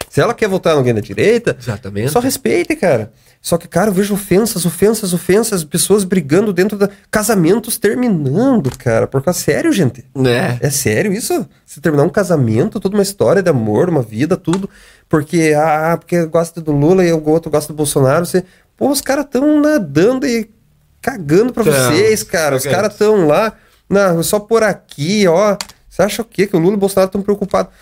se ela quer votar em alguém da direita, Exatamente. só respeite, cara. Só que, cara, eu vejo ofensas, ofensas, ofensas, pessoas brigando dentro da. Casamentos terminando, cara. Por causa. Sério, gente? É. É sério isso? Se terminar um casamento, toda uma história de amor, uma vida, tudo. Porque, ah, porque gosta do Lula e o outro gosta do Bolsonaro. Você... Pô, os caras tão nadando e cagando pra Tão, vocês, cara. Os caras tão lá, na, só por aqui, ó. Você acha o quê? Que o Lula e o Bolsonaro estão preocupados.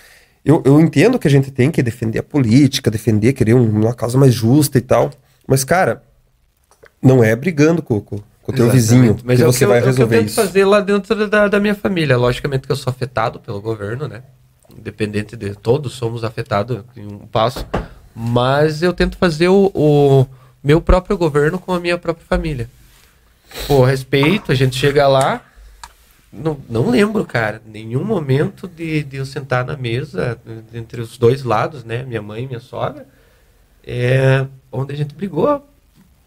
Eu, eu entendo que a gente tem que defender a política, defender, querer um- uma causa mais justa e tal. Mas, cara, não é brigando com, com, o teu Exatamente. vizinho Mas que é você que eu, vai é o que eu resolver tento isso. fazer lá dentro da, da minha família. Logicamente que eu sou afetado pelo governo, né? Independente de todos somos afetados em um passo. Mas eu tento fazer o, o meu próprio governo com a minha própria família. Pô, respeito, a gente chega lá. Não, não lembro, cara, nenhum momento de, de eu sentar na mesa entre os dois lados, né? Minha mãe e minha sogra. É, onde a gente brigou,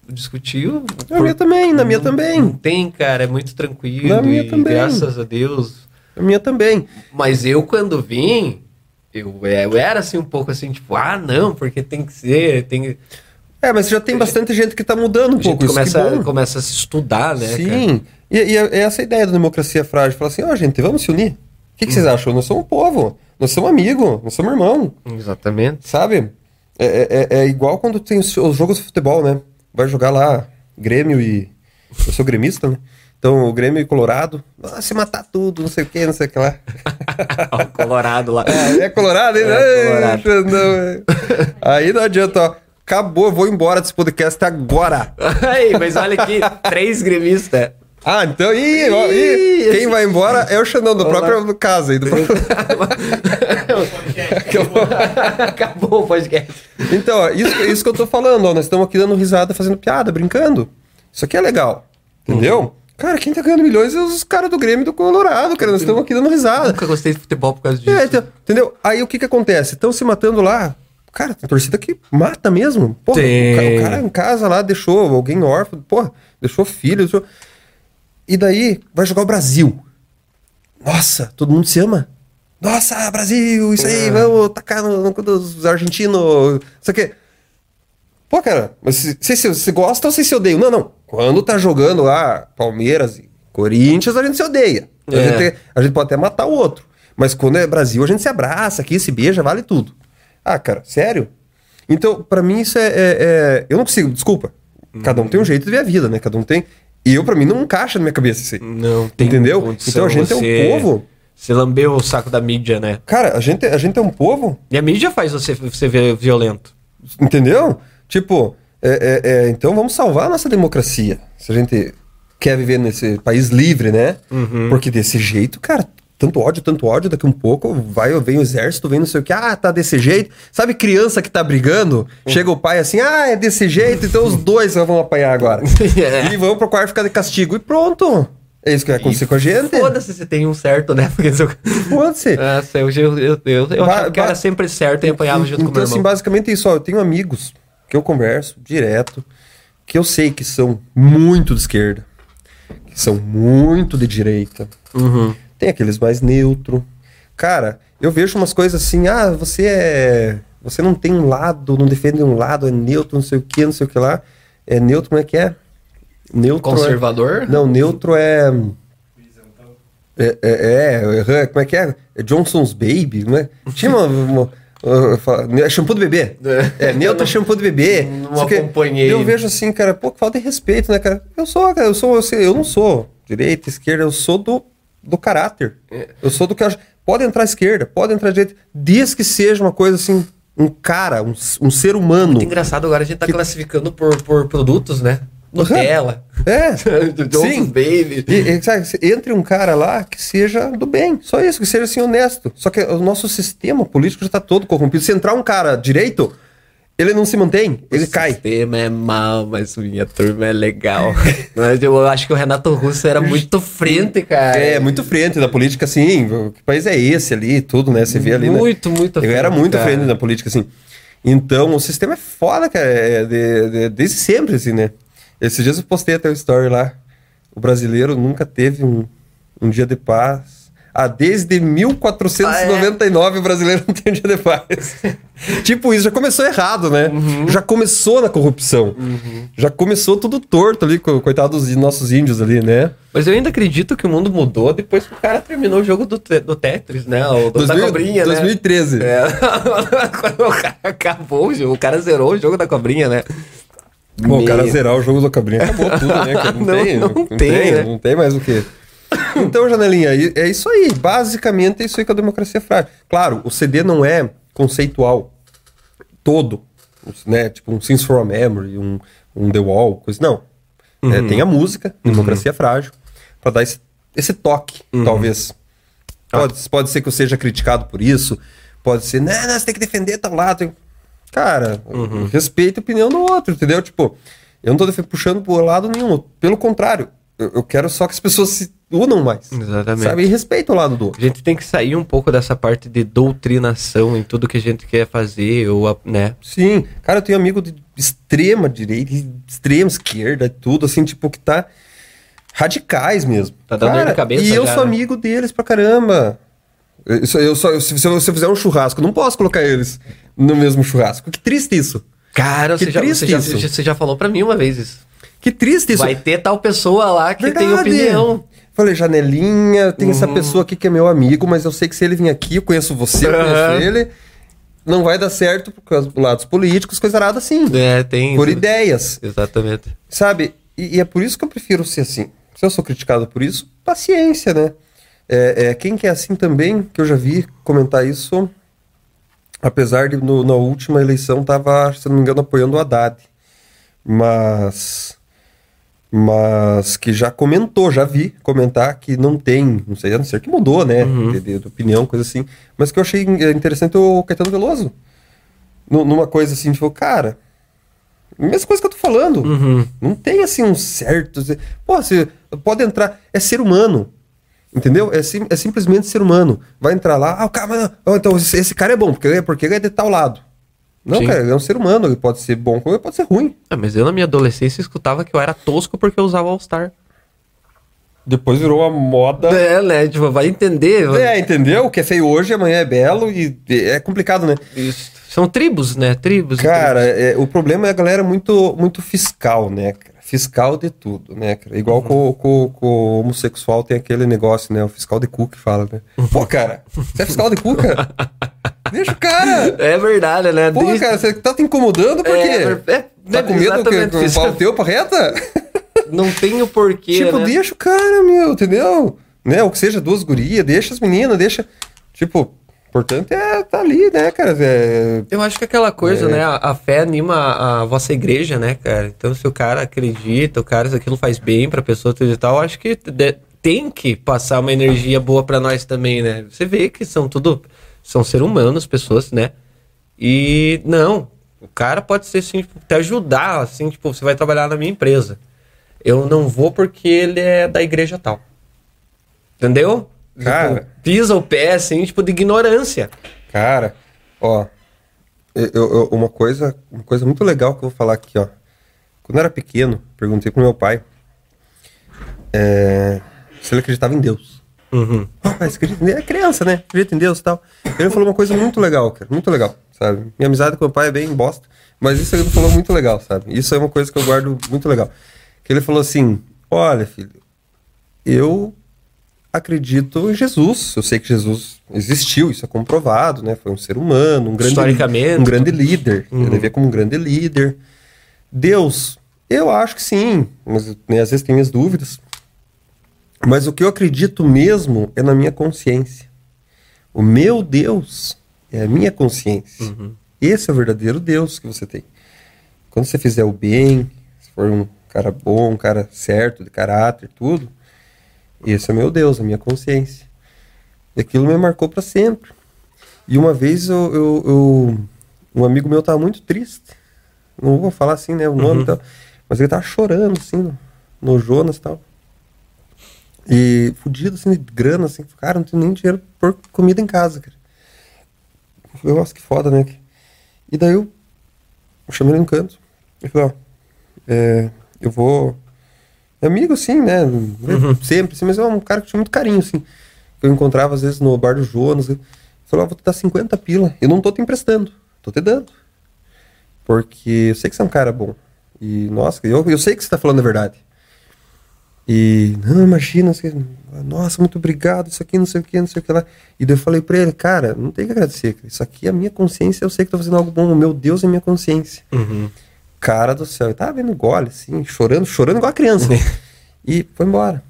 discutiu. Na minha também, na minha Não- também. Não tem, cara, é muito tranquilo. Na minha e também. graças a Deus. A minha também. Mas eu, quando vim, eu, é, eu era assim um pouco assim, tipo, ah, não, porque tem que ser, tem. É, mas já tem bastante gente que tá mudando um A pouco gente isso. que começa, bom. começa a se estudar, né? Sim. E, e é essa a ideia da democracia frágil. Falar assim, ó, gente, vamos se unir. O que, que vocês Hum. acham? Nós somos um povo. Nós somos amigos. Nós somos irmão. Exatamente. Sabe? É, é- é- é igual quando tem os, os jogos de futebol, né? Vai jogar lá Grêmio e. Eu sou gremista, né? Então, o Grêmio e Colorado. Ah, se matar tudo, não sei o que, não sei o que lá. o Colorado lá. É Colorado, hein? É, Colorado. É. Aí não adianta, ó. Acabou, eu vou embora desse podcast agora. Aí, mas olha aqui, três gremistas. Ah, então. Ih, ó, ih, quem vai embora é o Xandão, do próprio caso aí. Do próprio... Acabou o podcast. Então, ó, isso, isso que eu tô falando, ó, nós estamos aqui dando risada, fazendo piada, brincando. Isso aqui é legal. Entendeu? Uhum. Cara, quem tá ganhando milhões é os caras do Grêmio e do Colorado, cara. Nós estamos aqui dando risada. Nunca gostei de futebol por causa disso. É, então, entendeu? Aí o que que acontece? Estão se matando lá. Cara, tem torcida que mata mesmo. Porra, o Tem. ca- o cara, em casa lá deixou alguém órfão, porra, deixou filho. Deixou... E daí vai jogar o Brasil. Nossa, todo mundo se ama. Nossa, Brasil, isso aí, É. vamos tacar no, no cu dos argentinos. Isso aqui. Pô, cara, mas se, se, se você gosta ou se se odeia? Não, não. Quando tá jogando lá Palmeiras e Corinthians, a gente se odeia. A, É. gente, a gente pode até matar o outro. Mas quando é Brasil, a gente se abraça aqui, se beija, vale tudo. Ah, cara, sério? Então, pra mim, isso é, é- é- Eu não consigo, desculpa. Cada um tem um jeito de ver a vida, né? Cada um tem. E eu, pra mim, não encaixa na minha cabeça isso aí. Não tem Entendeu? condição Então a gente é um você- povo. Você lambeu o saco da mídia, né? Cara, a gente, a gente é um povo E a mídia faz você, você ver violento. Entendeu? Tipo, é, é, é, então vamos salvar a nossa democracia. Se a gente quer viver nesse país livre, né? Uhum. Porque desse jeito, cara, tanto ódio, tanto ódio, daqui um pouco vai, vem o exército, vem não sei o que, ah, tá desse jeito. Sabe criança que tá brigando? Chega o pai assim, ah, é desse jeito, então os dois vão apanhar agora. É. E vão pro quarto ficar de castigo e pronto. É isso que vai acontecer com a gente. Foda-se se tem um certo, né? Porque se eu... Foda-se. Nossa, eu, eu, eu, eu, eu Ba- achava que era sempre certo e apanhava junto com o Então, meu assim, irmão. basicamente isso, ó, eu tenho amigos que eu converso direto, que eu sei que são muito de esquerda, que são muito de direita. Uhum. Tem aqueles mais neutro. Cara, eu vejo umas coisas assim, ah, você é. Você não tem um lado, não defende um lado, é neutro, não sei o que, não sei o que lá. É neutro, como é que é? Neutro. Conservador? É... Não, neutro é. É, é, é, é, como é que é? É Johnson's Baby, não é? Tinha uma. uma- fala- é shampoo do bebê. É, neutro é shampoo do bebê. Não acompanhei. Eu vejo assim, cara, pô, falta de respeito, né, cara? Eu sou, cara, eu sou, eu, sei, eu não sou direita, esquerda, eu sou do, do caráter. Eu sou do que. eu Pode entrar à esquerda, pode entrar à direita, desde que seja uma coisa assim, um cara, um, um ser humano. Muito engraçado agora a gente tá classificando por, por produtos, né? Nutella. É. Sim. Baby. E, e, sabe, entre um cara lá que seja do bem, só isso, que seja assim honesto. Só que o nosso sistema político já tá todo corrompido. Se entrar um cara direito, ele não se mantém, ele o cai. sistema é mal, mas minha turma é legal. mas eu acho que o Renato Russo era muito frente, cara. É, muito frente da política, assim. Que país é esse ali, tudo, né? Você vê ali, né? Muito, muito Eu era muito cara. frente na política, assim. Então, o sistema é foda, cara. É de- de- desde sempre, assim, né? Esses dias eu postei até o story lá. O brasileiro nunca teve um, um dia de paz. Ah, desde 1499 o brasileiro não tem um dia de paz. tipo, isso já começou errado, né? Uhum. Já começou na corrupção. Já começou tudo torto ali, co- coitado dos nossos índios ali, né? Mas eu ainda acredito que o mundo mudou depois que o cara terminou o jogo do, do Tetris, né? O do, da 2000 cobrinha, 2013. né? É. Quando o cara acabou o jogo, o cara zerou o jogo da cobrinha, né? Bom, o cara zerar o jogo do Cabrinha acabou tudo, né? Não, Não- tem, não tem, né? não tem mais o que. Então, Janelinha, é isso aí. Basicamente é isso aí que a democracia é frágil. Claro, o CD não é conceitual todo, né? Tipo um Sins for a Memory, um, um The Wall, coisa. Não. Uhum. É, tem a música, democracia é frágil, pra dar esse, esse toque, Uhum. talvez. Ah. Pode, pode ser que eu seja criticado por isso, pode ser, não, não, você tem que defender tal lado. Cara, Uhum. respeita a opinião do outro, entendeu? Tipo, eu não tô puxando por lado nenhum. Pelo contrário, eu, eu quero só que as pessoas se unam mais. Exatamente. Sabe? E respeitam o lado do outro. A gente tem que sair um pouco dessa parte de doutrinação em tudo que a gente quer fazer, ou, né? Sim, cara, eu tenho amigo de extrema direita, extrema esquerda, tudo assim, tipo, que tá radicais mesmo. Tá dando dor Cara, de cabeça E eu já, sou né? amigo deles pra caramba. Eu, só- eu só, se, se eu fizer um churrasco, eu não posso colocar eles no mesmo churrasco. Que triste isso. Cara, Que você já, triste você, já, isso. você já falou pra mim uma vez isso. Que triste isso. Vai ter tal pessoa lá que tem Verdade. opinião. Falei, janelinha, tem essa Uhum. pessoa aqui que é meu amigo, mas eu sei que se ele vir aqui, eu conheço você, eu conheço ele, não vai dar certo por causa dos lados políticos, coisa arada assim. É, tem. Por isso. ideias. Exatamente. Sabe? E, e é por isso que eu prefiro ser assim. Se eu sou criticado por isso, paciência, né? É, é, quem que é assim também, que eu já vi comentar isso, apesar de no- na última eleição tava, se não me engano, apoiando o Haddad. Mas mas que já comentou, já vi comentar que não tem, não sei, a não ser que mudou, né, Uhum. de, de- de opinião, coisa assim, mas que eu achei interessante o Caetano Veloso, Nu- numa coisa assim, tipo, cara, mesma coisa que eu tô falando, Uhum. não tem assim um certo. Pô, você pode entrar. É ser humano. Entendeu? É, sim- é simplesmente ser humano. Vai entrar lá, ah, o cara, ah, então esse, esse cara é bom, porque, porque ele é de tal lado. Não, Sim. cara, ele é um ser humano, ele pode ser bom, como ele pode ser ruim. Ah, mas eu na minha adolescência escutava que eu era tosco porque eu usava All-Star. Depois virou uma moda. É, né? Tipo, vai entender. É, entendeu? O que é feio hoje, amanhã é belo e é complicado, né? Isso. São tribos, né? Tribos. e Cara, tribos. é, o problema é a galera muito, muito fiscal, né? Fiscal de tudo, né, cara? Igual com, com, com o homossexual tem aquele negócio, né? O fiscal de cu que fala, né? Pô, cara, você é fiscal de cu, cara? Deixa o cara! É verdade, né? Pô, Desde- cara, você tá te incomodando por quê? É, é, tá é, com medo que o pau teu pra reta? Não tem o porquê, tipo, né? deixa o cara, meu, entendeu? Né? Ou que seja duas gurias, deixa as meninas, deixa... Tipo, o importante é tá ali, né, cara? É, Eu acho que aquela coisa, É. né? A, a fé anima a, a vossa igreja, né, cara? Então, se o cara acredita, o cara, se aquilo faz bem pra pessoa tudo e tal, eu acho que de- tem que passar uma energia boa pra nós também, né? Você vê que são tudo. São ser humanos, pessoas, né? E não, o cara pode ser assim, tipo, te ajudar, assim, tipo, você vai trabalhar na minha empresa. Eu não vou porque ele é da igreja tal. Entendeu? Cara. Tipo, pisa o pé, assim, tipo, de ignorância. Cara, ó, eu, eu- uma coisa, uma coisa muito legal que eu vou falar aqui, ó. Quando eu era pequeno, perguntei pro meu pai é, se ele acreditava em Deus. Uhum. Ah, em Deus? É criança, né? Acredita em Deus e tal. Ele falou uma coisa muito legal, cara, muito legal, sabe? Minha amizade com meu pai é bem bosta, mas isso ele falou muito legal, sabe? Isso é uma coisa que eu guardo muito legal. Que ele falou assim: olha, filho, eu acredito em Jesus. Eu sei que Jesus existiu, isso é comprovado, né? Foi um ser humano, um grande, Historicamente. um grande líder. Uhum. Ele vê como um grande líder. Deus, eu acho que sim, mas né, às vezes tem minhas dúvidas. Mas o que eu acredito mesmo é na minha consciência. O meu Deus é a minha consciência. Uhum. Esse é o verdadeiro Deus que você tem. Quando você fizer o bem, se for um cara bom, um cara certo, de caráter, tudo, esse é o meu Deus, a minha consciência. E aquilo me marcou para sempre. E uma vez eu, eu- eu- um amigo meu tava muito triste. Não vou falar assim, né, o nome Uhum. e tal. Mas ele tava chorando, assim, no, no Jonas e tal. E fudido, assim, de grana, assim. Cara, não tenho nem dinheiro por comida em casa, cara. Eu falei, nossa, que foda, né? E daí eu, eu chamei ele no canto. Eu falei, ó, é, eu vou... É amigo, assim, né? Sempre, assim, mas é um cara que tinha muito carinho, assim. Eu encontrava, às vezes, no bar do Jonas. Ele falou, ó, vou te dar 50 pila. Eu não tô te emprestando, tô te dando. Porque eu sei que você é um cara bom. E, nossa, eu, eu sei que você tá falando a verdade. E, não, imagina, nossa, muito obrigado, isso aqui, não sei o que, não sei o que lá. E daí eu falei pra ele, cara, não tem que agradecer, isso aqui é a minha consciência, eu sei que tô fazendo algo bom, meu Deus é minha consciência. Uhum. Cara do céu, eu tava vendo gole, assim, chorando, chorando igual a criança. e foi embora.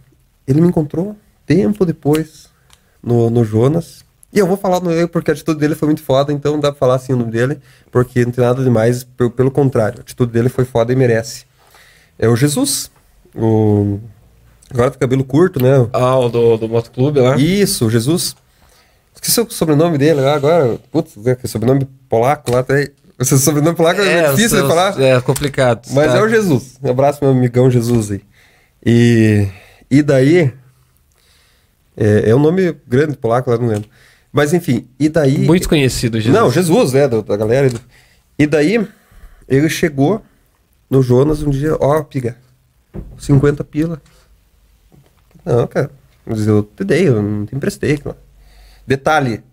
Ele me encontrou tempo depois no, no Jonas. E eu vou falar no ele porque a atitude dele foi muito foda, então dá pra falar assim o nome dele, porque não tem nada demais, pelo, pelo contrário, a atitude dele foi foda e merece. É o Jesus, o agora tem cabelo curto, né? Ah, o do, do motoclube lá? Isso, Jesus. Esqueci o sobrenome dele lá agora. Putz, né, sobrenome polaco lá. Tem... Esse sobrenome polaco é, difícil de falar. É complicado. Mas tá? é o Jesus. Um abraço, meu amigão Jesus aí. E, e daí. É, é um nome grande polaco lá, não lembro. Mas enfim, e daí. Muito conhecido, Jesus. Não, Jesus, né? do- Da galera. E daí, ele chegou no Jonas um dia, ó, piga, 50 pila. Não, cara. Mas eu te dei, eu não te emprestei. Cara. Detalhe: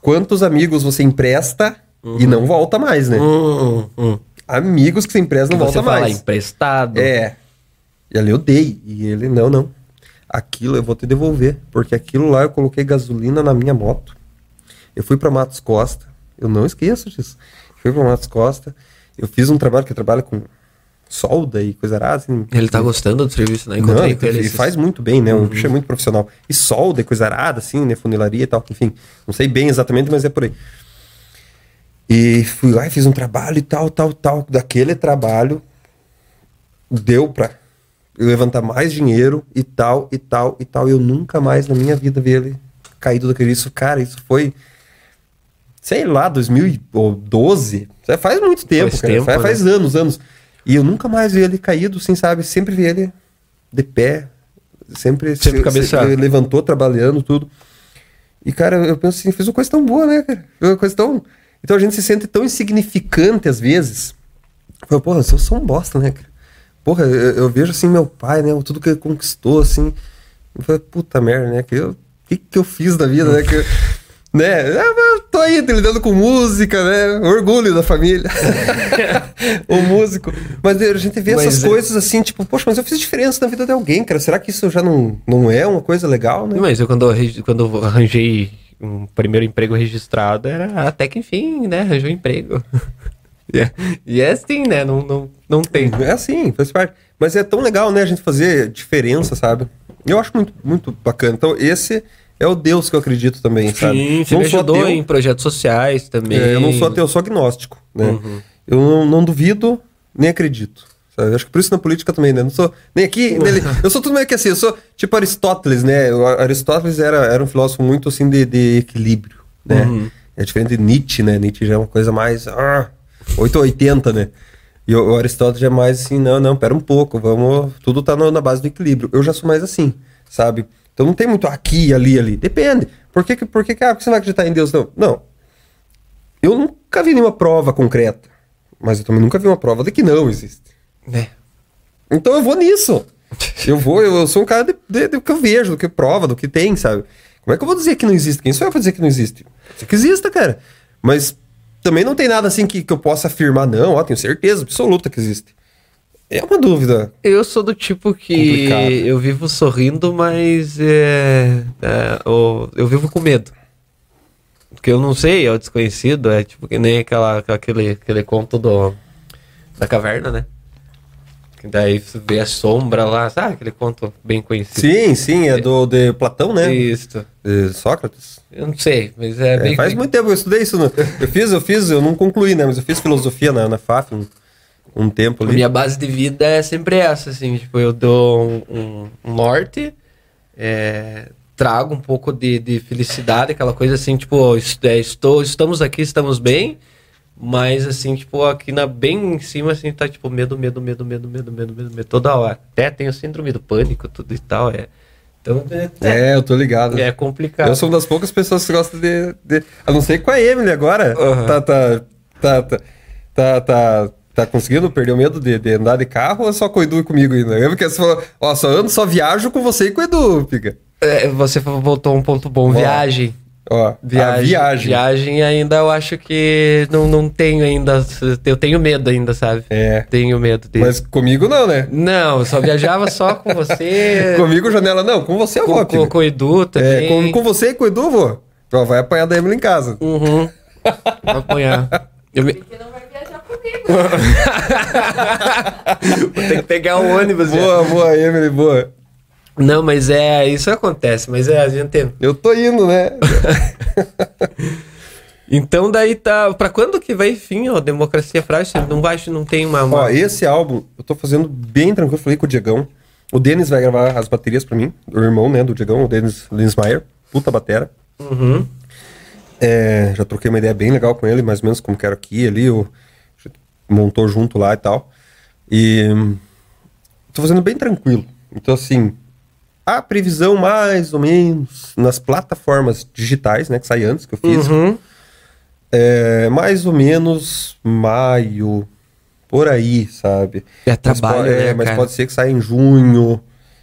quantos amigos você empresta e não volta mais, né? Hum, hum. Amigos que você empresta não você volta fala mais. emprestado. É. E ali eu dei. E ele, não, não. Aquilo eu vou te devolver. Porque aquilo lá eu coloquei gasolina na minha moto. Eu fui pra Matos Costa. Eu não esqueço disso. Fui pra Matos Costa. Eu fiz um trabalho que eu trabalho com solda e coisa arada. Assim. Ele tá gostando do serviço, né? Não, Encontrei com ele. ele faz muito bem, né? O bicho é muito profissional. E solda e coisa arada, assim, né? Funilaria e tal. Enfim, não sei bem exatamente, mas é por aí. E fui lá e fiz um trabalho e tal, tal, tal. Daquele trabalho, deu pra levantar mais dinheiro e tal, e tal, e tal. Eu nunca mais na minha vida vi ele caído daquele. Isso, cara, isso foi. Sei lá, 2012. Faz muito tempo, faz cara. Tempo, faz, né? faz anos, anos. E eu nunca mais vi ele caído, assim, sabe? Sempre vi ele de pé. Sempre, sempre se, cabeça. Levantou, trabalhando, tudo. E, cara, eu penso assim, fez uma coisa tão boa, né, cara? Uma coisa tão. Então a gente se sente tão insignificante às vezes. Porra, eu sou um bosta, né, cara? Porra, eu, eu, vejo assim meu pai, né? Tudo que ele conquistou, assim. Eu falei, puta merda, né? Que eu, que, que eu fiz da vida, né? Que, né? Eu tô aí lidando com música, né? Orgulho da família. o músico. Mas a gente vê mas essas é... coisas assim, tipo, poxa, mas eu fiz diferença na vida de alguém, cara. Será que isso já não, não é uma coisa legal, né? Mas eu quando, quando eu arranjei um primeiro emprego registrado, era até que enfim, né? Arranjou um emprego. E é assim, né? Não, não, não tem. É assim, faz parte. Mas é tão legal, né? A gente fazer diferença, sabe? Eu acho muito, muito bacana. Então, esse é o Deus que eu acredito também, Sim, sabe? Sim, me ajudou ateu, em projetos sociais também. É, eu não sou ateu, eu sou agnóstico, né? Uhum. Eu não, não, duvido, nem acredito. Sabe? Acho que por isso na política também, né? Não sou nem aqui, nem Eu sou tudo meio que assim, eu sou tipo Aristóteles, né? O Aristóteles era, era um filósofo muito assim de, de equilíbrio, né? Uhum. É diferente de Nietzsche, né? Nietzsche já é uma coisa mais... Ah, 880, né? E o Aristóteles é mais assim, não, não, pera um pouco, vamos, tudo tá no, na base do equilíbrio. Eu já sou mais assim, sabe? Então não tem muito aqui, ali, ali. Depende. Por que, por que, ah, por que você vai acreditar em Deus? Não. Não. Eu nunca vi nenhuma prova concreta. Mas eu também nunca vi uma prova de que não existe. É. Então eu vou nisso. Eu vou, eu sou um cara de, de, do que eu vejo, do que prova, do que tem, sabe? Como é que eu vou dizer que não existe? Quem sou eu pra dizer que não existe? Pode que exista, cara. Mas também não tem nada assim que, que eu possa afirmar, não, ó, tenho certeza absoluta que existe. É uma dúvida. Eu sou do tipo que complicado. eu vivo sorrindo, mas é, é, eu, vivo com medo. Porque eu não sei, é o desconhecido, é tipo que nem aquela, aquele, aquele conto do, da caverna, né? Daí você vê a sombra lá, sabe? Aquele conto bem conhecido. Sim, sim, é do de Platão, né? Isso. De Sócrates. Eu não sei, mas é, é bem. Faz muito tempo eu estudei isso. No... eu fiz, eu fiz, eu não concluí, né? Mas eu fiz filosofia na, na FAF um, tempo ali. A minha base de vida é sempre essa, assim, tipo, eu dou um, um, norte, é, trago um pouco de, de felicidade, aquela coisa assim, tipo, é, estou, estamos aqui, estamos bem mas assim, tipo, aqui na bem em cima, assim, tá tipo medo, medo, medo, medo, medo, medo, medo, medo toda hora. Até tem o síndrome do pânico, tudo e tal, é. Então, é, é, eu tô ligado. É complicado. Eu sou uma das poucas pessoas que gostam de. de a não ser com a Emily agora. Uhum. Tá, tá, tá, tá, tá, tá, tá, conseguindo perder o medo de, de, andar de carro ou é só com o Edu e comigo ainda? Eu porque você falou, ó, só ando, só viajo com você e com o Edu, fica. É, você voltou um ponto bom, viagem. Ó, viagem, viagem. Viagem ainda eu acho que não, não tenho ainda. Eu tenho medo ainda, sabe? É. Tenho medo dele. Mas comigo não, né? Não, eu só viajava só com você. comigo, janela, não. Com você eu vou. Com, com, com o Edu é, também. É, com, com você e com o Edu, vou. Ó, vai apanhar da Emily em casa. Uhum. Vai apanhar. Eu me... Porque não vai viajar comigo. Vou ter que pegar o ônibus. Boa, já. boa, Emily, boa. Não, mas é, isso acontece, mas é, a gente... Eu tô indo, né? então daí tá, pra quando que vai, enfim, ó, Democracia Frágil, não vai, não tem uma, uma... Ó, esse álbum, eu tô fazendo bem tranquilo, falei com o Diegão, o Denis vai gravar as baterias pra mim, o irmão, né, do Diegão, o Denis Linsmeyer, puta batera. Uhum. É, já troquei uma ideia bem legal com ele, mais ou menos como quero aqui, ali, o, montou junto lá e tal. E tô fazendo bem tranquilo. Então, assim, a previsão, mais ou menos, nas plataformas digitais, né? Que sai antes, que eu fiz. Uhum. É, mais ou menos maio, por aí, sabe? É trabalho, mas, pode, né, é, mas pode ser que saia em junho,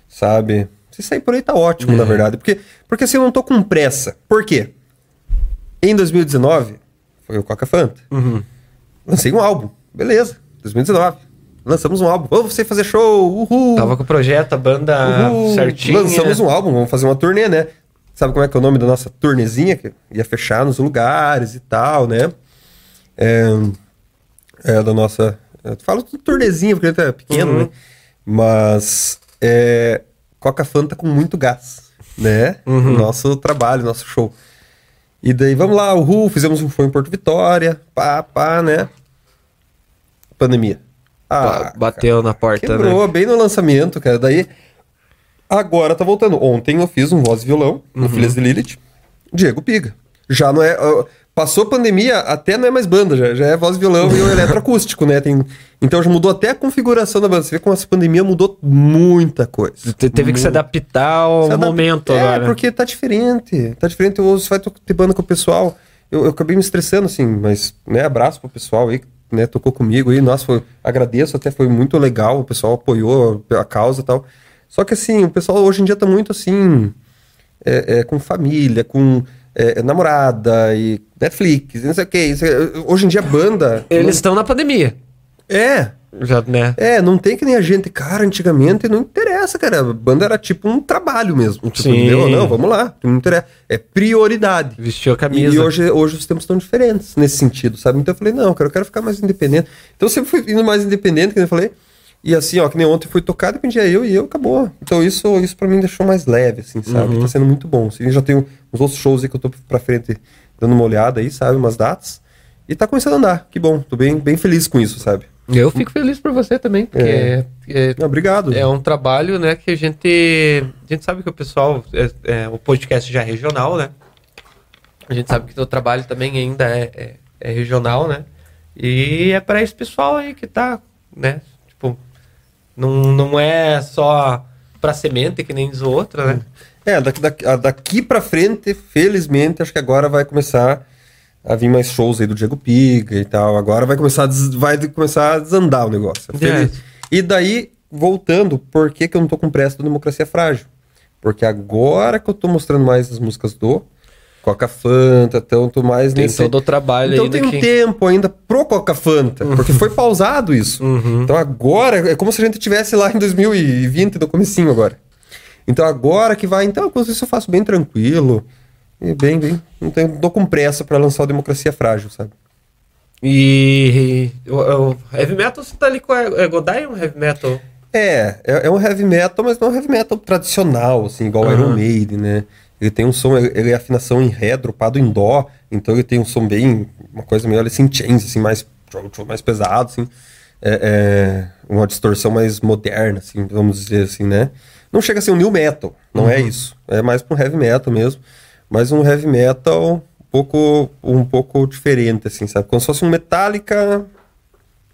sabe? Se sair por aí tá ótimo, na uhum. verdade. Porque, porque assim, eu não tô com pressa. Por quê? Em 2019, foi o Coca Fanta. Uhum. Lancei um álbum. Beleza, 2019 lançamos um álbum. Vamos você fazer show, uhul. Tava com o projeto, a banda uhul. certinha. Lançamos um álbum, vamos fazer uma turnê, né? Sabe como é que é o nome da nossa turnezinha? Que ia fechar nos lugares e tal, né? É, é da nossa... Eu falo turnezinha porque ele é pequeno, uhum. né? Mas é Coca Fanta com muito gás, né? Uhum. Nosso trabalho, nosso show. E daí, vamos lá, uhul, fizemos um show em Porto Vitória, pá, pá, né? Pandemia. Ah, Bateu na porta, Quebrou, né? bem no lançamento, cara. Daí, agora tá voltando. Ontem eu fiz um voz e violão no Filhas de Lilith. Diego Piga. Já não é... ó, Passou pandemia, até não é mais banda, já, já é voz e violão e o eletroacústico, né? Tem, então já mudou até a configuração da banda. Você vê como essa pandemia mudou muita coisa. Te- Teve que se adaptar ao Se adap- momento é, agora. porque tá diferente. Tá diferente. Você vai ter banda com o pessoal. Eu, eu acabei me estressando, assim, mas, né, abraço pro pessoal aí, que, né, tocou comigo aí. Nossa, foi, agradeço, até foi muito legal. O pessoal apoiou a causa e tal. Só que, assim, o pessoal hoje em dia tá muito, assim, é, é, com família, com é, namorada e Netflix, não sei o que. É- hoje em dia, banda. Eles estão na pandemia. É, Já, né? é, não tem que nem a gente, cara, antigamente não interessa, cara. A banda era tipo um trabalho mesmo. Tipo, Sim. entendeu? Não, vamos lá, não interessa. É prioridade. Vestiu a camisa. e hoje, hoje os tempos estão diferentes nesse sentido, sabe? Então eu falei, não, cara, eu quero ficar mais independente. Então eu sempre fui indo mais independente, que eu falei. E assim, ó, que nem ontem fui tocar, dependia eu e eu, acabou. Então isso, isso pra mim deixou mais leve, assim, sabe? Tá sendo muito bom. Assim, já tenho uns outros shows aí que eu tô pra frente dando uma olhada aí, sabe? Umas datas. E tá começando a andar, que bom. Tô bem, bem feliz com isso, sabe? Eu fico feliz por você também, porque É. é, Não, obrigado. é um trabalho, né, que a gente... A gente sabe que o pessoal... É, é, o podcast já é regional, né? A gente sabe que o trabalho também ainda é, é, é regional, né? E é para esse pessoal aí que tá, né? Tipo, não, não é só pra semente, que nem diz outra, né? É, daqui, daqui, daqui pra frente, felizmente, acho que agora vai começar a vir mais shows aí do Diego Piga e tal. Agora vai começar a, des- vai começar a desandar o negócio. Feliz. E daí, voltando, por que, que eu não tô com pressa do Democracia Frágil? Porque agora que eu tô mostrando mais as músicas do Coca Fanta, tô mais Tem nesse... todo o trabalho Então ainda tem um que... tempo ainda pro Coca Fanta, porque foi pausado isso. Uhum. Então agora é como se a gente tivesse lá em 2020, no comecinho agora. Então agora que vai, então, com isso eu faço bem tranquilo. E bem, bem. Não tenho, tô com pressa pra lançar o Democracia Frágil, sabe? E o, o heavy metal você tá ali com a é Godai um heavy metal? É, é, é um heavy metal, mas não é um heavy metal tradicional, assim, igual Aham. Iron Maiden, né? Ele tem um som, ele é afinação em ré, dropado em dó, então ele tem um som bem, uma coisa meio Alice in Chains, assim, mais, mais pesado, assim. É, é uma distorção mais moderna, assim, vamos dizer assim, né? Não chega a ser um new metal, não é isso. É mais pra um heavy metal mesmo, mas um heavy metal um pouco, um pouco diferente, assim, sabe? Como se fosse um Metallica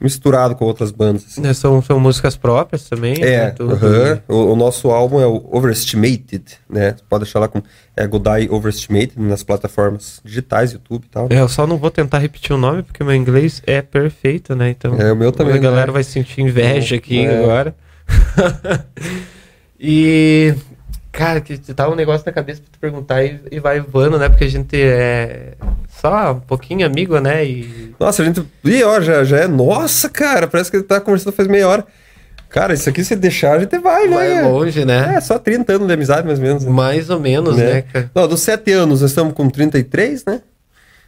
misturado com outras bandas, assim. Né, São, são músicas próprias também. né, É, tudo. aham. o, o nosso álbum é o Overestimated, né? Você pode achar lá com é Godai Overestimated nas plataformas digitais, YouTube e tal. É, eu só não vou tentar repetir o nome porque meu inglês é perfeito, né? Então É, o meu também, A galera né? vai sentir inveja aqui É. agora. e cara, que tá um negócio na cabeça pra te perguntar e, e vai voando, né? Porque a gente é só um pouquinho amigo, né? E Nossa, a gente. Ih, ó, já, já é. Nossa, cara, parece que ele tá conversando faz meia hora. Cara, isso aqui se deixar, a gente vai, né? vai longe, né? É, só 30 anos de amizade, mais ou menos. né? Mais ou menos, né, cara? Não, dos 7 anos, nós estamos com 33, né?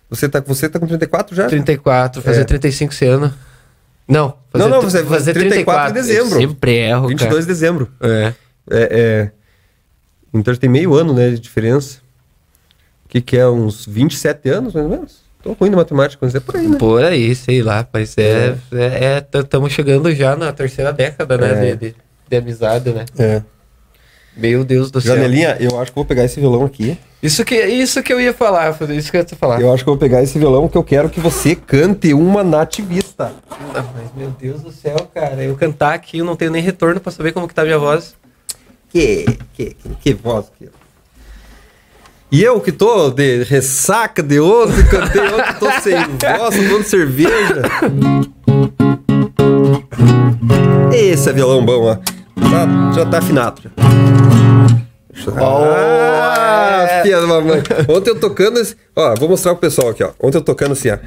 Você tá, você tá com 34 já? 34, fazer É. 35 esse ano. Não, fazer, Não, não, você- fazer 34 em dezembro. Eu sempre erro, 22 de dezembro. cara. É. É, é... Então tem meio ano, né, de diferença. O que, que é? Uns 27 anos, mais ou menos? Tô ruim de matemática, mas é por aí, né? Por aí, sei lá, mas é. Estamos chegando já na terceira década, né? É. De, de, de amizade, né? É. Meu Deus do céu. Janelinha, eu acho que vou pegar esse violão aqui. Isso que, isso que eu ia falar, isso que eu ia te falar. Eu acho que eu vou pegar esse violão que eu quero que você cante uma nativista. Ah, Mas meu Deus do céu, cara, eu cantar aqui, eu não tenho nem retorno pra saber como que tá a minha voz. Que, que, que, que voz que E eu que tô de ressaca de ontem, cantei ontem, tô sem voz, tô tomando cerveja. Esse é violão bom, ó. Já, já tá afinado. Já. Ah, é. filha da mamãe. Ontem eu tocando. Ó, vou mostrar pro pessoal aqui, ó. Ontem eu tocando assim, ó.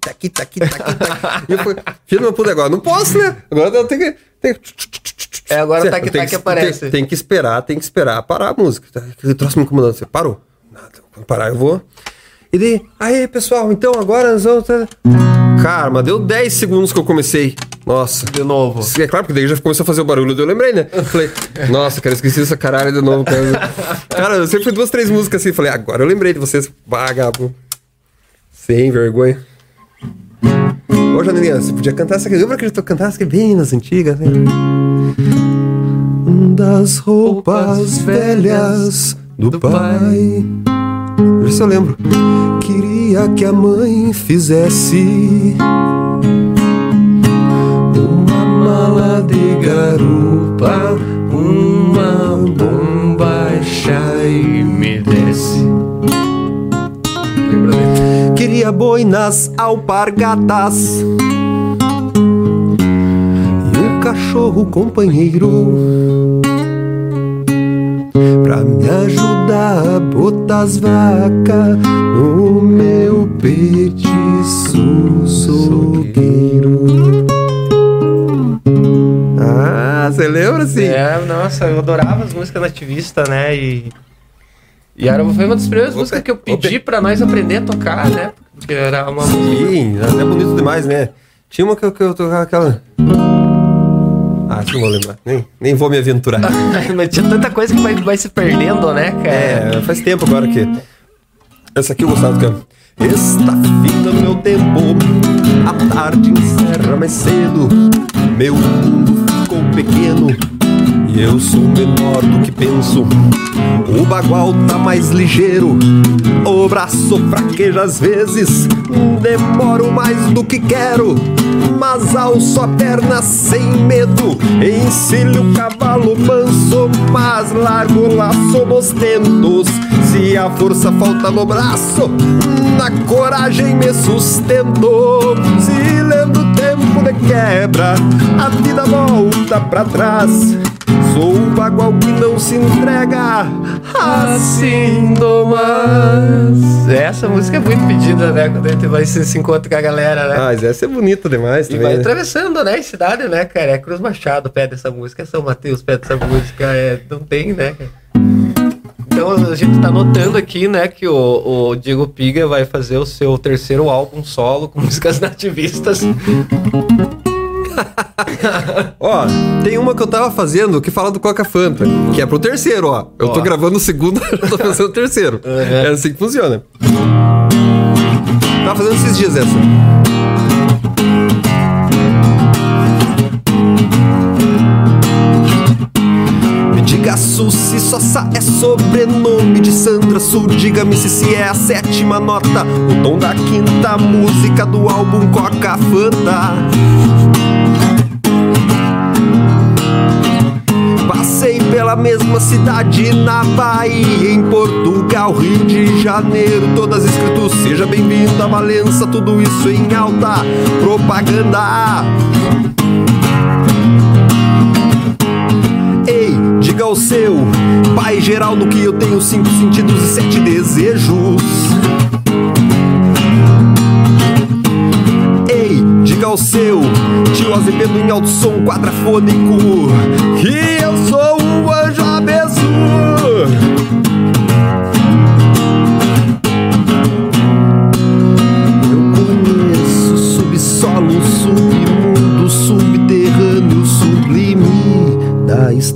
Ita, quita, quita, quita, quita, quita. E eu fui... Filho, pude agora. Não posso, né? Agora eu tenho que... Tenho... É agora o Certo, tac tem tac aparece. Tem, tem que esperar, tem que esperar parar a música. Tá? Aquele troço me incomodando. Você parou. Nada, quando parar eu vou. E daí, aí pessoal, então agora nós vamos. Cara, mas deu 10 segundos que eu comecei. Nossa. De novo. É claro, porque daí já começou a fazer o barulho, eu lembrei, né? Falei, nossa, cara, esqueci essa caralho de novo, cara. cara, eu sempre fui duas, três músicas assim. Falei, agora eu lembrei de vocês, vagabundo. Sem vergonha. Ô, Janelinha, você podia cantar essa aqui. Lembra que eu cantasse aqui bem nas antigas, né? Das roupas velhas do pai. Vê se eu lembro. Queria que a mãe fizesse uma mala de garupa, uma bombacha e me desce. Queria boinas alpargatas e um cachorro companheiro pra me ajudar a botar as vacas no meu petiço sogueiro. Ah, você lembra assim? É, nossa, eu adorava as músicas nativistas, né? E, e era, foi uma das primeiras Vou músicas que eu pedi pe- pra nós aprender a tocar, né? Porque era uma. Sim, é bonito demais, né? Tinha uma que eu, que eu tocava aquela. Ah, não vou lembrar. Nem, nem vou me aventurar. Mas tinha tanta coisa que vai, vai se perdendo, né, cara? É, faz tempo agora que. Essa aqui eu gostava do canto. Está fim meu tempo, a tarde encerra mais cedo. Meu mundo ficou pequeno e eu sou menor do que penso. O bagual tá mais ligeiro, o braço fraqueja às vezes. Demoro mais do que quero, mas alço a perna sem medo. Encilho o cavalo manso, mas largo o laço nos tentos. Se a força falta no braço, na coragem me sustento. Se lendo o tempo de quebra, a vida volta pra trás. Sou o bagual que não se entrega assim do mas. Essa música é muito pedida, né? Quando a gente vai se, se encontra com a galera, né? Ah, mas essa é bonita demais E também. vai né? atravessando, né, cidade, né, cara? É Cruz Machado pede essa música, é São Mateus pede essa música, é, não tem, né, cara? Então a gente tá notando aqui, né, que o, o Diego Piga vai fazer o seu terceiro álbum solo com músicas nativistas. Ó, tem uma que eu tava fazendo que fala do Coca Fanta, que é pro terceiro, ó. Eu tô Ó. gravando o segundo, eu tô fazendo o terceiro. Uhum. É assim que funciona. Tava fazendo esses dias essa. Me diga se Sossa é sobrenome de Sandra Su Diga-me se se é a sétima nota O tom da quinta música do álbum Coca Pela mesma cidade na Bahia, em Portugal, Rio de Janeiro, todas escritos Seja bem-vindo a Valença, tudo isso em alta propaganda. Ei, diga ao seu pai Geraldo que eu tenho cinco sentidos e sete desejos. Ei, diga ao seu tio Azevedo em alto som quadrafônico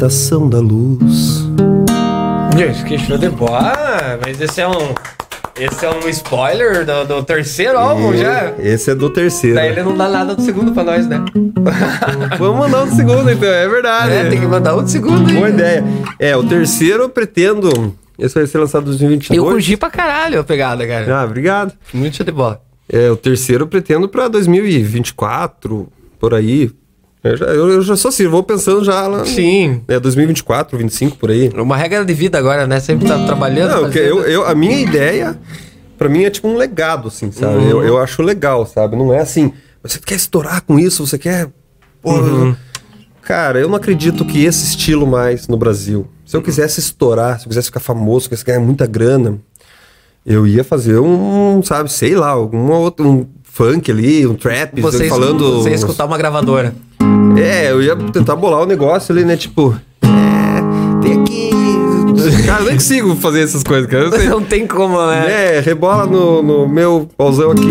estação da luz. Gente, que show de bola! Mas esse é um. Esse é um spoiler do, do terceiro álbum já. Esse é do terceiro. Daí ele não dá nada do segundo pra nós, né? Vamos mandar o segundo então, é verdade. É, tem que mandar outro segundo. Boa ideia. É, o terceiro eu pretendo. Esse vai ser lançado em 2022. Eu curti pra caralho a pegada, cara. Ah, obrigado. Muito show de bola. É, o terceiro eu pretendo pra 2024, por aí. Eu já, eu, já sou assim, vou pensando já lá. Sim. É, 2024, 25 por aí. Uma regra de vida agora, né? Sempre tá trabalhando. Não, fazendo. eu, eu, a minha ideia, pra mim, é tipo um legado, assim, sabe? Uhum. Eu, eu acho legal, sabe? Não é assim, você quer estourar com isso, você quer. Uhum. Cara, eu não acredito que esse estilo mais no Brasil. Se eu quisesse estourar, se eu quisesse ficar famoso, se eu quisesse ganhar muita grana, eu ia fazer um, sabe, sei lá, algum outro. Um funk ali, um trap, Você, falando. você escutar uma gravadora. É, eu ia tentar bolar o negócio ali, né? Tipo, é, tem aqui Cara, eu nem consigo fazer essas coisas, cara. Sei- Não tem como, né? É, rebola no, no meu pauzão aqui.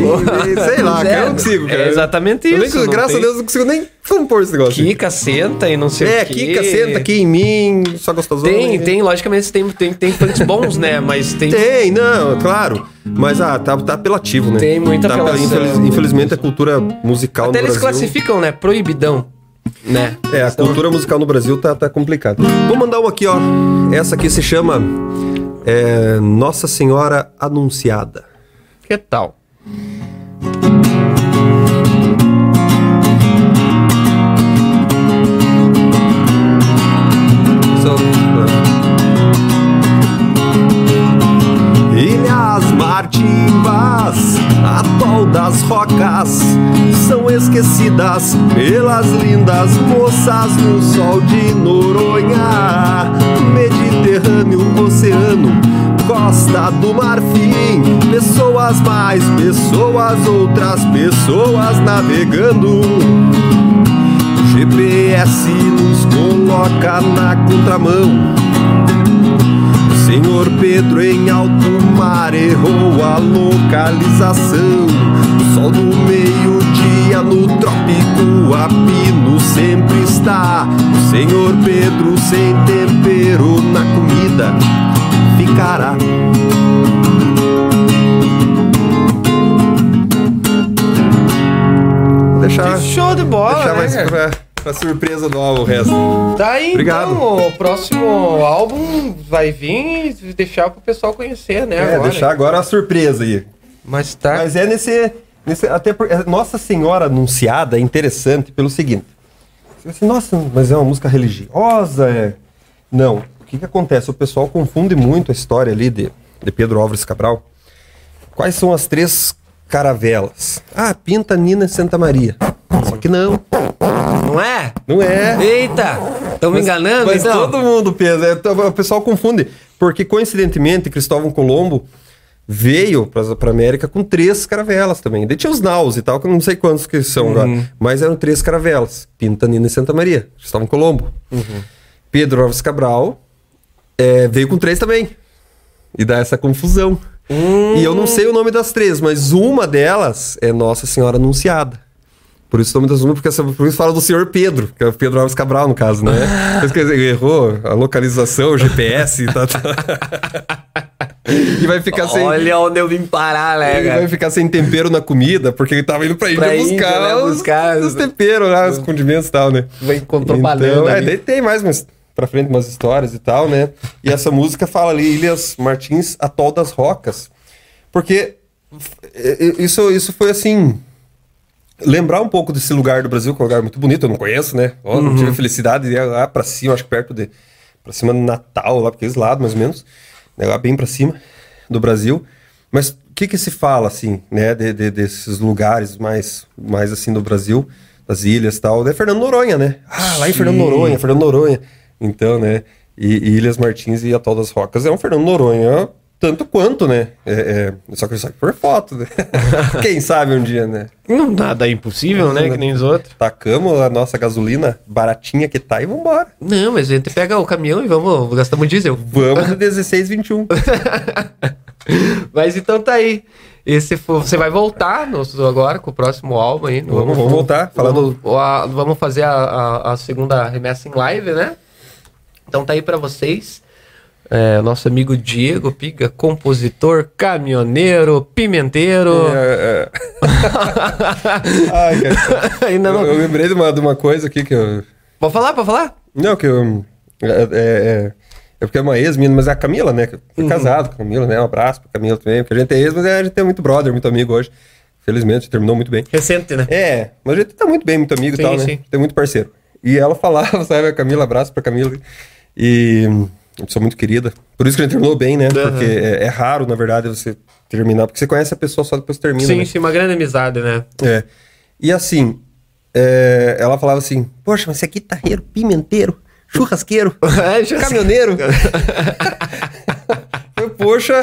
sei lá, cara. Eu não consigo, cara. É exatamente isso. graças tem- a Deus, eu não consigo nem compor esse negócio. Kika, senta e não sei é, o quê. Kika, senta aqui em mim, só gostosão. Tem, né? tem, logicamente tem, tem, tem funks bons, né? Mas tem. Tem, não, claro. Mas ah, tá, tá apelativo, né? Tem muita tá, apelação. infeliz- Infelizmente a cultura musical Até no eles Brasil. classificam, né? Proibidão. Né? É, a Então, cultura musical no Brasil tá, tá complicada. Vou mandar uma aqui, ó. Essa aqui se chama é, Nossa Senhora Anunciada. Que tal? Ilhas Martimbas, atol das rocas, são esquecidas pelas lindas moças no sol de Noronha. Mediterrâneo, oceano, costa do marfim, pessoas mais, pessoas, outras pessoas navegando. GPS nos coloca na contramão. O Senhor Pedro em alto mar errou a localização. Sol do meio-dia no trópico a pino sempre está. O Senhor Pedro sem tempero na comida ficará. Deixar, show de bola, deixar né, mais cara? pra, pra surpresa do álbum o resto. Tá aí, Obrigado. então. O próximo álbum vai vir e deixar pro pessoal conhecer, né? É, agora. deixar agora a surpresa aí. Mas tá. Mas é nesse. nesse até por, é, Nossa Senhora Anunciada é interessante pelo seguinte. Assim, Nossa, mas é uma música religiosa? É... Não. O que, que acontece? O pessoal confunde muito a história ali de, de Pedro Álvares Cabral. Quais são as três caravelas? Ah, Pinta, Nina e Santa Maria. Só que não, Não é? não é. Eita! Estão me enganando, Mas então? todo mundo pensa, é, o pessoal confunde. Porque, coincidentemente, Cristóvão Colombo veio para América com três caravelas também. Daí tinha os naus e tal, que eu não sei quantos que são agora. Mas eram três caravelas. Pinta, Nina e Santa Maria. Cristóvão Colombo. Pedro Alves Cabral é, veio com três também. E dá essa confusão. E eu não sei o nome das três, mas uma delas é Nossa Senhora Anunciada. Por isso o nome das uma, porque essa, por isso fala do senhor Pedro, que é o Pedro Alves Cabral, no caso, né? Mas, quer dizer, errou a localização, o GPS e tal. tal. e vai ficar sem. Olha onde eu vim parar, né, Ele vai cara? ficar sem tempero na comida, porque ele tava indo pra Índia Pra buscar, Índia, né, os, buscar os os- temperos lá, os condimentos e tal, né? Vai encontrar banana Então, é, daí tem mais umas pra frente umas histórias e tal, né? E essa música fala ali, Ilhas Martins, Atol das Rocas. Porque é, é, isso, isso foi assim. Lembrar um pouco desse lugar do Brasil, que é um lugar muito bonito, eu não conheço, né? Não Uhum. tive a felicidade de ir lá pra cima, acho que perto de. Pra cima do Natal, lá, porque aqueles lados, mais ou menos. Né, lá bem pra cima do Brasil. Mas o que que se fala, assim, né? De, de- desses lugares mais, mais assim do Brasil, das ilhas e tal. É Fernando Noronha, né? Ah, lá em Fernando. Noronha, Fernando Noronha. Então, né? E, e Ilhas Martins e Atol das Rocas é um Fernando Noronha tanto quanto, né? É, é, só que só que por foto, né? Quem sabe um dia, né? Não, nada é impossível, né? Que nem os outros. Tacamos a nossa gasolina baratinha que tá e vambora. Não, mas a gente pega o caminhão e vamos gastar muito diesel. Vamos no 16, 21. Mas então tá aí. Esse fo- você vai voltar no, agora com o próximo álbum aí. no- Vamos, vamos voltar, falando- Vamos, a- vamos fazer a, a- a segunda remessa em live, né? Então tá aí pra vocês. É, nosso amigo Diego Piga, compositor, caminhoneiro, pimenteiro. É, é. Ai, cara. Ainda Eu, não. eu lembrei de uma, de uma coisa aqui que eu. Pode falar, pode falar? Não, que eu. É, é, é- é porque é uma ex mas é a Camila, né? que eu Fui casado com a Camila, né? Um abraço pra Camila também, porque a gente é ex, mas a gente é muito brother, muito amigo hoje. Felizmente, terminou muito bem. Recente, né? É, mas a gente tá muito bem, muito amigo Sim, e tal, né? sim. Tem muito parceiro. E ela falava, sabe, a Camila, abraço pra Camila. E eu sou muito querida. Por isso que a gente terminou bem, né? Aham. Porque é, é raro, na verdade, você terminar, porque você conhece a pessoa só depois termina. sim, né? sim, uma grande amizade, né? É. E assim, é, ela falava assim: Poxa, mas você é guitarreiro, pimenteiro, churrasqueiro, É, caminhoneiro. Eu, Poxa,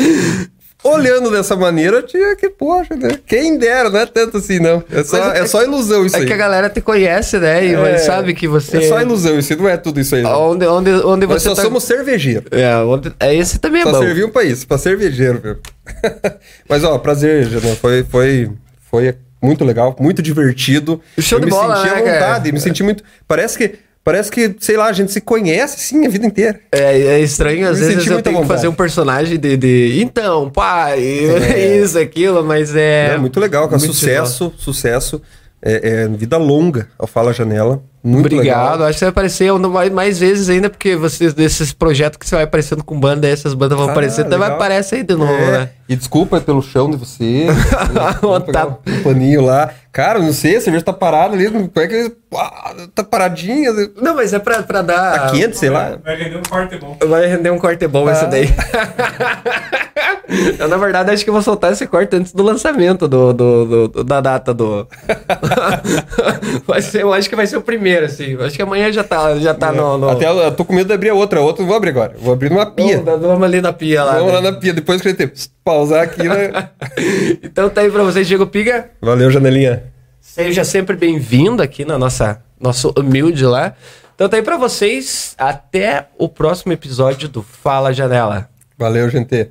olhando dessa maneira, tinha que, poxa, né? Quem dera, não é tanto assim, não. É só, é é- só ilusão isso É aí. que a galera te conhece, né? E É, sabe que você. É só ilusão isso aí, não é tudo isso aí. Não. Onde, onde, onde Nós você só tá... somos cervejeiros. É, onde... é, esse também é Só bom. serviu pra isso, pra cervejeiro, viu? Mas, ó, prazer, Janão. Foi, foi, foi muito legal, muito divertido. Show eu de me bola, senti à né, cara? vontade, me senti muito. Parece que, parece que, sei lá, a gente se conhece sim a vida inteira. É, é estranho, às vezes eu tenho que vontade. fazer um personagem de, de então, pai, isso, aquilo, mas é. É, muito legal, cara. muito Sucesso, sucesso. É, é vida longa ao Fala Janela. Muito Obrigado, legal. acho que você vai aparecer mais, mais vezes ainda, porque você, desses projetos que você vai aparecendo com banda, essas bandas vão Ah, aparecer, então vai aparecer aí de novo, É, né? E desculpa pelo chão de você. Tá. um paninho lá. Cara, não sei, a cerveja tá parada ali. Como é que. Ah, tá paradinha. Não, mas é pra, pra dar. Tá quente, sei lá. Vai render um corte bom. Vai render um corte bom Ah. esse daí. eu, na verdade, acho que eu vou soltar esse corte antes do lançamento do, do, do- do- da data do. vai ser, eu acho que vai ser o primeiro, assim. Eu acho que amanhã já tá, já tá no. no... É. Até eu, eu tô com medo de abrir a outra. A outra eu vou abrir agora. Vou abrir numa pia. Vamos, vamos ali na pia lá. Vamos né? lá na pia. Depois que a gente pausar aqui, né? então tá aí pra vocês, Diego Piga. Valeu, janelinha. Seja sempre bem-vindo aqui na nossa nosso humilde lá. Então tá aí pra vocês. Até o próximo episódio do Fala Janela. Valeu, gente.